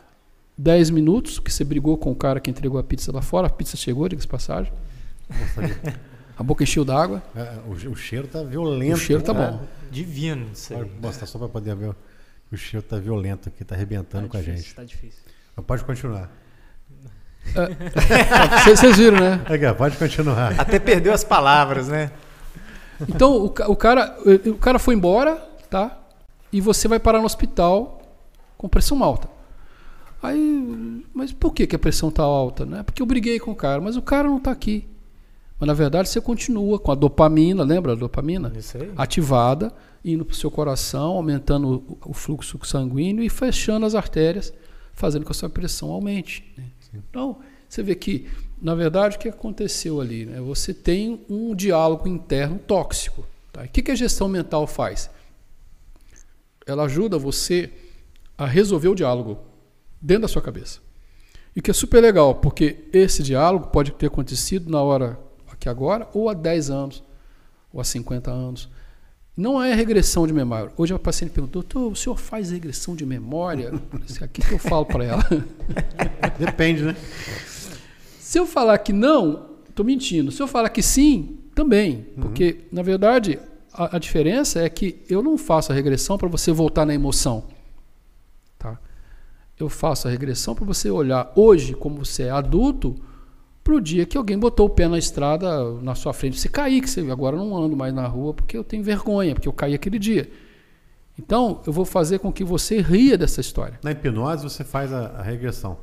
10 minutos, que você brigou com o cara que entregou a pizza lá fora, a pizza chegou, diga-se de passagem, a boca encheu d'água, É, o, o cheiro tá violento. o cheiro tá cara. bom. Divino isso aí. mostrar só para poder ver. O cheiro tá violento aqui, tá arrebentando Tá com a difícil, gente. Tá difícil. Mas pode continuar. Vocês vocês viram, né? Aqui, pode continuar. Até perdeu as palavras, né? Então, o, o cara, o cara foi embora, tá? E você vai parar no hospital com pressão alta. Aí, mas por que, que a pressão tá alta? Não é porque eu briguei com o cara, mas o cara não tá aqui. Mas na verdade você continua com a dopamina, lembra a dopamina? Isso aí. Ativada, indo para o seu coração, aumentando o, fluxo sanguíneo e fechando as artérias, fazendo com que a sua pressão aumente. né? Então, você vê que, na verdade, o que aconteceu ali? né? Você tem um diálogo interno tóxico. tá? O que, que a gestão mental faz? Ela ajuda você a resolver o diálogo dentro da sua cabeça. E o que é super legal, porque esse diálogo pode ter acontecido na hora aqui agora, ou há 10 anos, ou há 50 anos. Não é regressão de memória. Hoje a paciente perguntou, doutor, o senhor faz regressão de memória? Aqui que eu falo para ela. Depende, né? Se eu falar que não, estou mentindo. Se eu falar que sim, também. Porque, na verdade, a, a diferença é que eu não faço a regressão para você voltar na emoção. Eu faço a regressão para você olhar hoje, como você é adulto, para o dia que alguém botou o pé na estrada na sua frente. Você cair, que você agora eu não ando mais na rua porque eu tenho vergonha, porque eu caí aquele dia. Então, eu vou fazer com que você ria dessa história. Na hipnose você faz a, a regressão.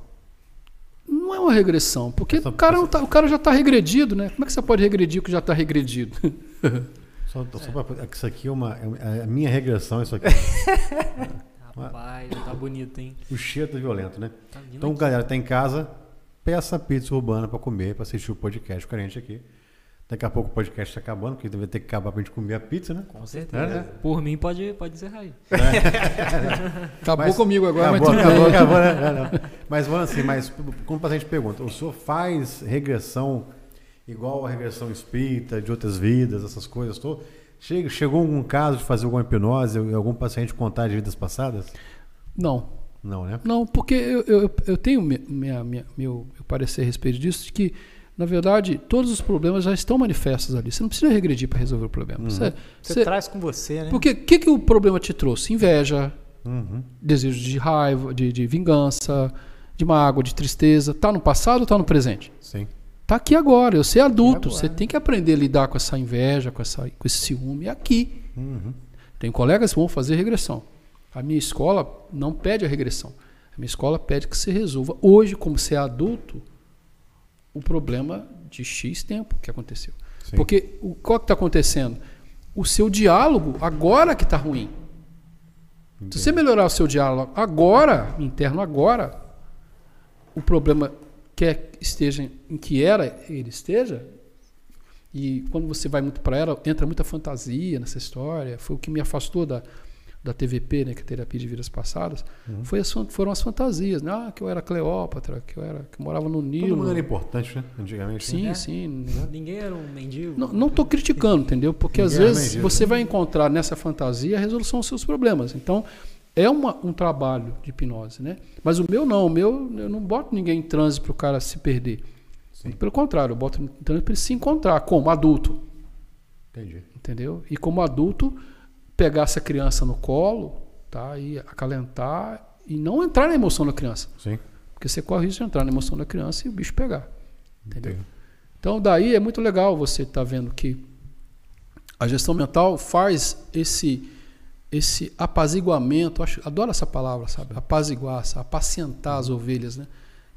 Não é uma regressão, porque o, cara tá- o cara já está regredido, né? Como é que você pode regredir o que já está regredido? Só, só pra, é isso aqui é, uma, é a minha regressão, isso aqui. Rapaz, tá bonito, hein? o cheiro tá violento, né? Tá Então, aqui. galera, tá em casa, peça pizza urbana para comer, para assistir o podcast com a gente aqui. Daqui a pouco o podcast está acabando, porque vai ter que acabar pra gente comer a pizza, né? Com certeza. É, né? Por mim, pode, pode encerrar aí. Acabou Mas- comigo agora, acabou, mas acabou, acabou, né? Não, não. Mas falando assim, mas como o paciente pergunta, o senhor faz regressão igual a regressão espírita, de outras vidas, essas coisas todas? Chega, chegou algum caso de fazer alguma hipnose e algum paciente contar de vidas passadas? Não, Não, né? Não, porque eu, eu, eu tenho mi- minha, minha- meu, meu parecer a respeito disso, de que, na verdade, todos os problemas já estão manifestos ali. Você não precisa regredir para resolver o problema. Uhum. Você- Você você- traz com você, né? porque o que, que o problema te trouxe? Inveja, Uhum. desejo de raiva, de, de vingança, de mágoa, de tristeza. Está no passado ou está no presente? Sim. Está aqui agora. Eu sei adulto. Você tem que aprender a lidar com essa inveja, com, essa, com esse ciúme aqui. Uhum. Tem colegas que vão fazer regressão. A minha escola não pede a regressão. A minha escola pede que você resolva hoje, como você é adulto, o problema de X tempo que aconteceu. Sim. Porque o qual que está acontecendo? O seu diálogo agora que está ruim. Se você melhorar o seu diálogo agora, interno agora, o problema quer que esteja em que era ele esteja, e quando você vai muito para ela, entra muita fantasia nessa história. Foi o que me afastou da, da TVP, né, que é a terapia de vidas passadas. Foi as foram as fantasias, né? Ah, que eu era Cleópatra, que eu era que eu morava no Todo Nilo. mundo era importante, né? Antigamente. Sim, né? sim. Ninguém era um mendigo. Não, não tô criticando, entendeu? Porque às Ninguém é vezes mendigo. você vai encontrar nessa fantasia a resolução dos seus problemas. Então, é uma- um trabalho de hipnose, né? Mas o meu não, o meu, eu não boto ninguém em transe para o cara se perder. Sim. Pelo contrário, eu boto em transe para ele se encontrar como adulto, Entendi. entendeu? E como adulto, pegar essa criança no colo, tá? E acalentar e não entrar na emoção da criança. Sim. Porque você corre o risco de entrar na emoção da criança e o bicho pegar. Entendeu? Entendi. Então, daí é muito legal você estar vendo que a gestão mental faz esse esse apaziguamento, acho, adoro essa palavra, sabe? Apaziguar, apacientar as ovelhas, né?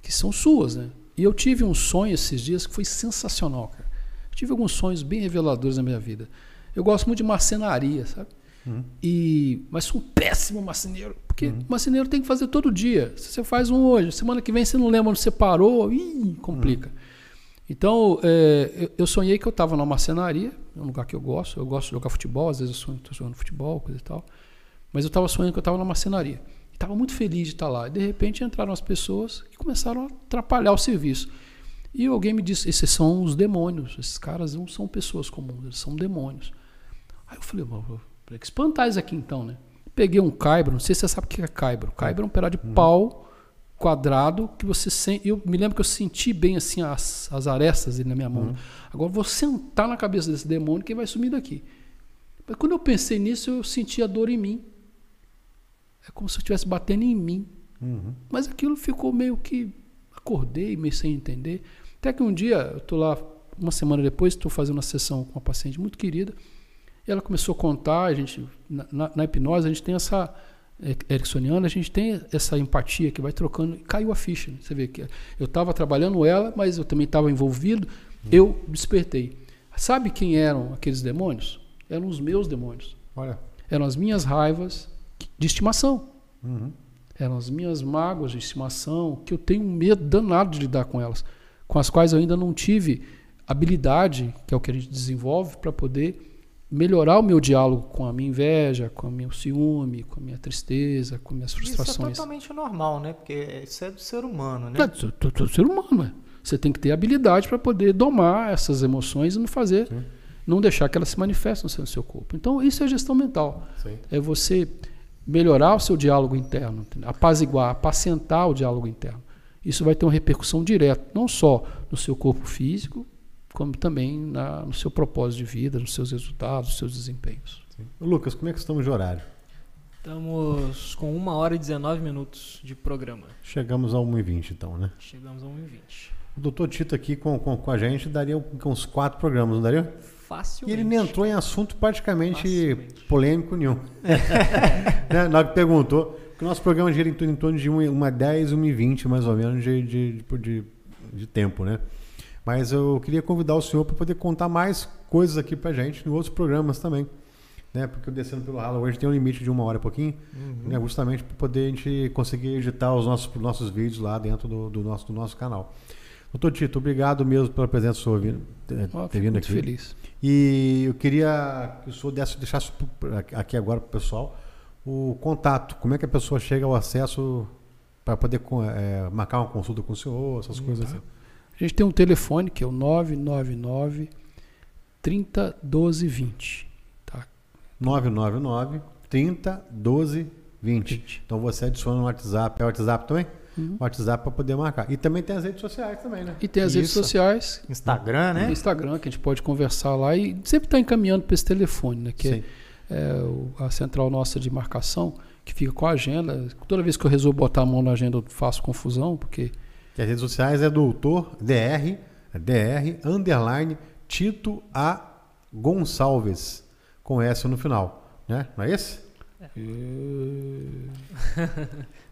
Que são suas, né? E eu tive um sonho esses dias que foi sensacional, cara. Tive alguns sonhos bem reveladores na minha vida. Eu gosto muito de marcenaria, sabe? Uhum. E, mas sou um péssimo marceneiro, porque marceneiro tem que fazer todo dia. Se você faz um hoje, semana que vem você não lembra onde você parou, ih, complica. Então, é, eu, eu sonhei que eu estava numa marcenaria, é um lugar que eu gosto. Eu gosto de jogar futebol, às vezes eu sonho que estou jogando futebol, coisa e tal. Mas eu estava sonhando que eu estava numa marcenaria. E estava muito feliz de estar lá. E de repente entraram as pessoas que começaram a atrapalhar o serviço. E alguém me disse: esses são os demônios. Esses caras não são pessoas comuns, eles são demônios. Aí eu falei: "Mas, vou que espantar isso aqui então, né? Peguei um caibro, não sei se você sabe o que é caibro. Caibro é um pedaço de pau quadrado que você sente. Eu me lembro que eu senti bem assim as, as arestas na minha mão. Agora eu vou sentar na cabeça desse demônio que vai sumir daqui. Mas quando eu pensei nisso, eu senti a dor em mim. É como se eu estivesse batendo em mim. Uhum. Mas aquilo ficou meio que. Acordei, meio sem entender. Até que um dia, eu estou lá, uma semana depois, estou fazendo uma sessão com uma paciente muito querida. E ela começou a contar, a gente, na, na- na hipnose, a gente tem essa. Ericksoniana, a gente tem essa empatia que vai trocando. e Caiu a ficha. né? Você vê que eu estava trabalhando ela, mas eu também estava envolvido. Eu despertei. Sabe quem eram aqueles demônios? Eram os meus demônios. Olha. Eram as minhas raivas de estimação. Uhum. Eram as minhas mágoas de estimação, que eu tenho um medo danado de lidar com elas, com as quais eu ainda não tive habilidade, que é o que a gente desenvolve, para poder melhorar o meu diálogo com a minha inveja, com o meu ciúme, com a minha tristeza, com minhas Isso é frustrações. totalmente normal, né? Porque isso é do ser humano, né? É, tu- tu- ser humano, é. Você tem que ter habilidade para poder domar essas emoções e não fazer, Sim. não deixar que elas se manifestem no seu- no seu corpo. Então, isso é gestão mental. Sim. é você melhorar o seu diálogo interno, entendeu? apaziguar, apacentar o diálogo interno. Isso vai ter uma repercussão direta, não só no seu corpo físico, como também na- no seu propósito de vida, nos seus resultados, nos seus desempenhos. Sim. Lucas, como é que estamos de horário? Estamos com 1 hora e 19 minutos de programa. Chegamos a 1h20 então, né? Chegamos a 1h20. O doutor Tito aqui com, com, com a gente daria uns quatro programas, não daria? E Facilmente. ele nem entrou em assunto praticamente Facilmente. polêmico nenhum. né? Na hora que perguntou, que o nosso programa gira em, torno- em torno de uma, uma 10, 1 e 20 mais ou menos de, de, de, de- de tempo, né? Mas eu queria convidar o senhor para poder contar mais coisas aqui pra gente em outros programas também. Né? Porque o Descendo pelo Ralo hoje tem um limite de uma hora e pouquinho, né? justamente para poder a gente conseguir editar os nossos, nossos vídeos lá dentro do, do nosso, do nosso canal. Doutor Tito, obrigado mesmo pela presença sua vindo, ter, Ó, ter vindo muito aqui. feliz. E eu queria que o senhor desse, deixasse aqui agora para o pessoal o contato. Como é que a pessoa chega ao acesso para poder é, marcar uma consulta com o senhor, essas coisas assim. A gente tem um telefone que é o 999 30 12 20. Tá? 999 30 12 20. 20. Então você adiciona no WhatsApp. É o WhatsApp também? Uhum. WhatsApp para poder marcar. E também tem as redes sociais também, né? E tem as redes Isso. sociais, Instagram, né? Instagram, que a gente pode conversar lá e sempre está encaminhando para esse telefone, né? Que é Sim. é o- a central nossa de marcação, que fica com a agenda. Toda vez que eu resolvo botar a mão na agenda, eu faço confusão, porque Que as redes sociais é doutor DR, DR, underline, Tito A. Gonçalves, com S no final. Né? Não é esse?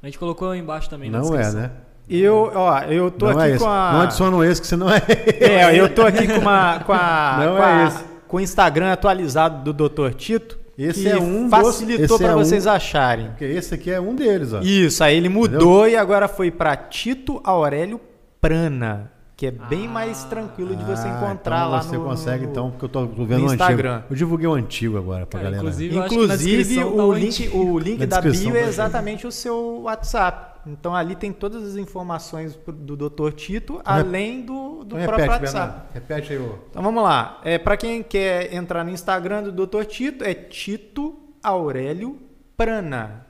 A gente colocou embaixo também. na Não é, descrição. né? Eu, ó, eu tô não aqui é com a. Não adiciona esse, que senão é. É, eu tô aqui com, uma, com, a, Não com, é a- esse. com o Instagram atualizado do Dr. Tito. Esse que é um dos- facilitou para é um- vocês acharem. Porque esse aqui é um deles, ó. Isso, aí ele mudou e agora foi para Tito Aurélio Prana, que é bem Ah. mais tranquilo de você Ah, encontrar então lá você no consegue, no- então, porque eu tô vendo no o Instagram. antigo. Eu divulguei o antigo agora pra Cara, galera. inclusive, Inclusive, descrição tá o o link, antigo. o link Na da bio é exatamente o seu WhatsApp. Então ali tem todas as informações do Dr. Tito, rep- além do, do Então próprio repete, WhatsApp. Bernardo. Repete aí o. Então vamos lá. É, para quem quer entrar no Instagram do Dr. Tito, é Tito Aurélio Prana.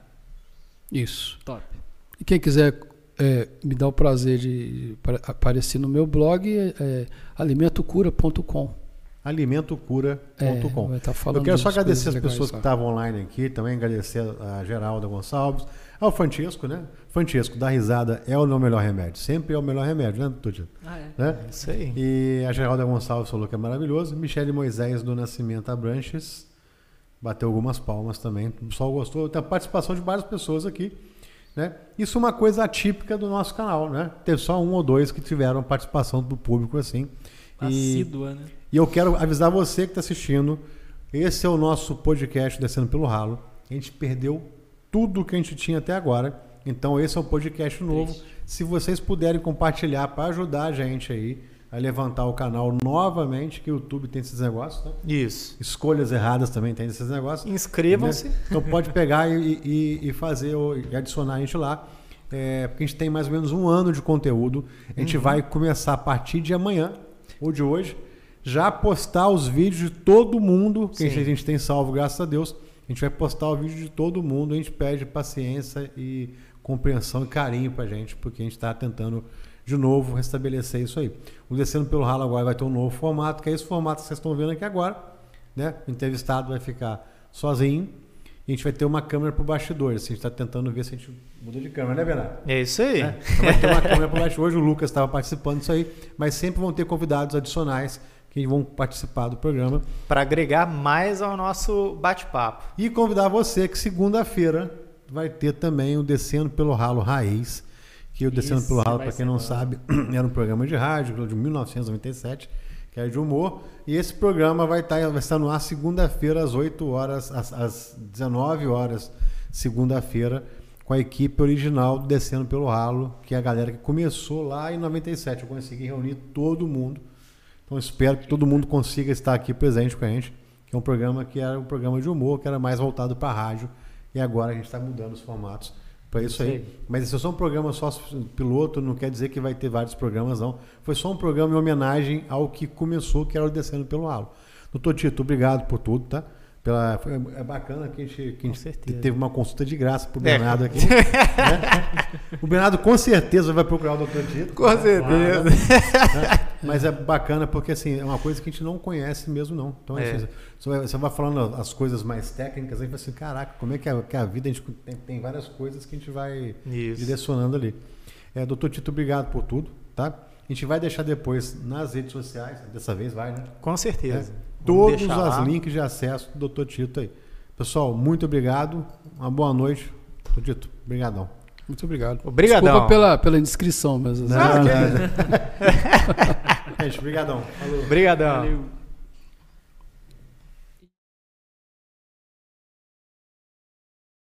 isso. Top. E quem quiser é, me dar o prazer de apare- aparecer no meu blog, é, é alimentocura.com. alimentocura.com. É, estar falando Eu quero só agradecer as coisas legais pessoas que estavam online aqui, também agradecer a Geralda Gonçalves, ao Francesco, né? Francesco, dar risada é o meu melhor remédio. Sempre é o melhor remédio, né, Tito? Ah, é. Né? Isso aí. E a Geralda Gonçalves falou que é maravilhoso. Michele Moisés do Nascimento Abranches bateu algumas palmas também. O pessoal gostou. Tem a participação de várias pessoas aqui. Né? Isso é uma coisa atípica do nosso canal. Né? Teve só um ou dois que tiveram participação do público assim. E, Assídua, né? e eu quero avisar você que está assistindo. Esse é o nosso podcast Descendo pelo Ralo. A gente perdeu tudo que a gente tinha até agora. Então esse é um podcast novo. Triste. Se vocês puderem compartilhar para ajudar a gente aí a levantar o canal novamente, que o YouTube tem esses negócios, né? Isso. Escolhas erradas também tem esses negócios. Inscrevam-se. né? Então pode pegar e, e- e fazer o- e adicionar a gente lá. É, porque a gente tem mais ou menos um ano de conteúdo. A gente vai começar a partir de amanhã ou de hoje já postar os vídeos de todo mundo que Sim. a gente tem salvo, graças a Deus. A gente vai postar o vídeo de todo mundo. A gente pede paciência e compreensão e carinho pra gente, porque a gente está tentando de novo restabelecer isso aí. O Descendo pelo Ralo agora vai ter um novo formato, que é esse formato que vocês estão vendo aqui agora. Né? O entrevistado vai ficar sozinho e a gente vai ter uma câmera pro bastidor. Assim, a gente está tentando ver se a gente muda de câmera, né, Bernardo? É isso aí. Né? Então vai ter uma câmera pro bastidor. Hoje o Lucas estava participando disso aí, mas sempre vão ter convidados adicionais que vão participar do programa. Para agregar mais ao nosso bate-papo. E convidar você que segunda-feira vai ter também o Descendo pelo Ralo Raiz. Que o Descendo Esse pelo Ralo, para quem não bom. sabe, era um programa de rádio de 1997, que era de humor. E esse programa vai estar, vai estar no ar segunda-feira, às 8 horas, às, às 19 horas, segunda-feira, com a equipe original do Descendo pelo Ralo, que é a galera que começou lá em 97. Eu consegui reunir todo mundo. Então espero que todo mundo consiga estar aqui presente com a gente, que é um programa que era um programa de humor, que era mais voltado para a rádio, e agora a gente está mudando os formatos para isso aí. Mas esse é só um programa só piloto, não quer dizer que vai ter vários programas, não. Foi só um programa em homenagem ao que começou, que era o Descendo pelo Ralo. Doutor Tito, obrigado por tudo, tá? Pela, foi, é bacana que a gente, que a gente teve uma consulta de graça pro É. Bernardo aqui. né? O Bernardo com certeza vai procurar o Doutor Tito. Com certeza. né? Mas é bacana porque assim, é uma coisa que a gente não conhece mesmo, não. Então, É. assim, você, vai, vai falando as coisas mais técnicas, aí fala assim, caraca, como é que é, que é a vida? A gente tem, tem várias coisas que a gente vai Isso. direcionando ali. É, doutor Tito, obrigado por tudo, tá? A gente vai deixar depois nas redes sociais, dessa vez vai, né? Com certeza. É. Todos os lá. links de acesso do Dr. Tito aí. Pessoal, muito obrigado. Uma boa noite. Dr. Tito, obrigadão. Muito obrigado. Obrigadão. Desculpa pela, pela indiscrição, mas Não, não, não. Gente, obrigadão. Falou. Obrigadão. Valeu.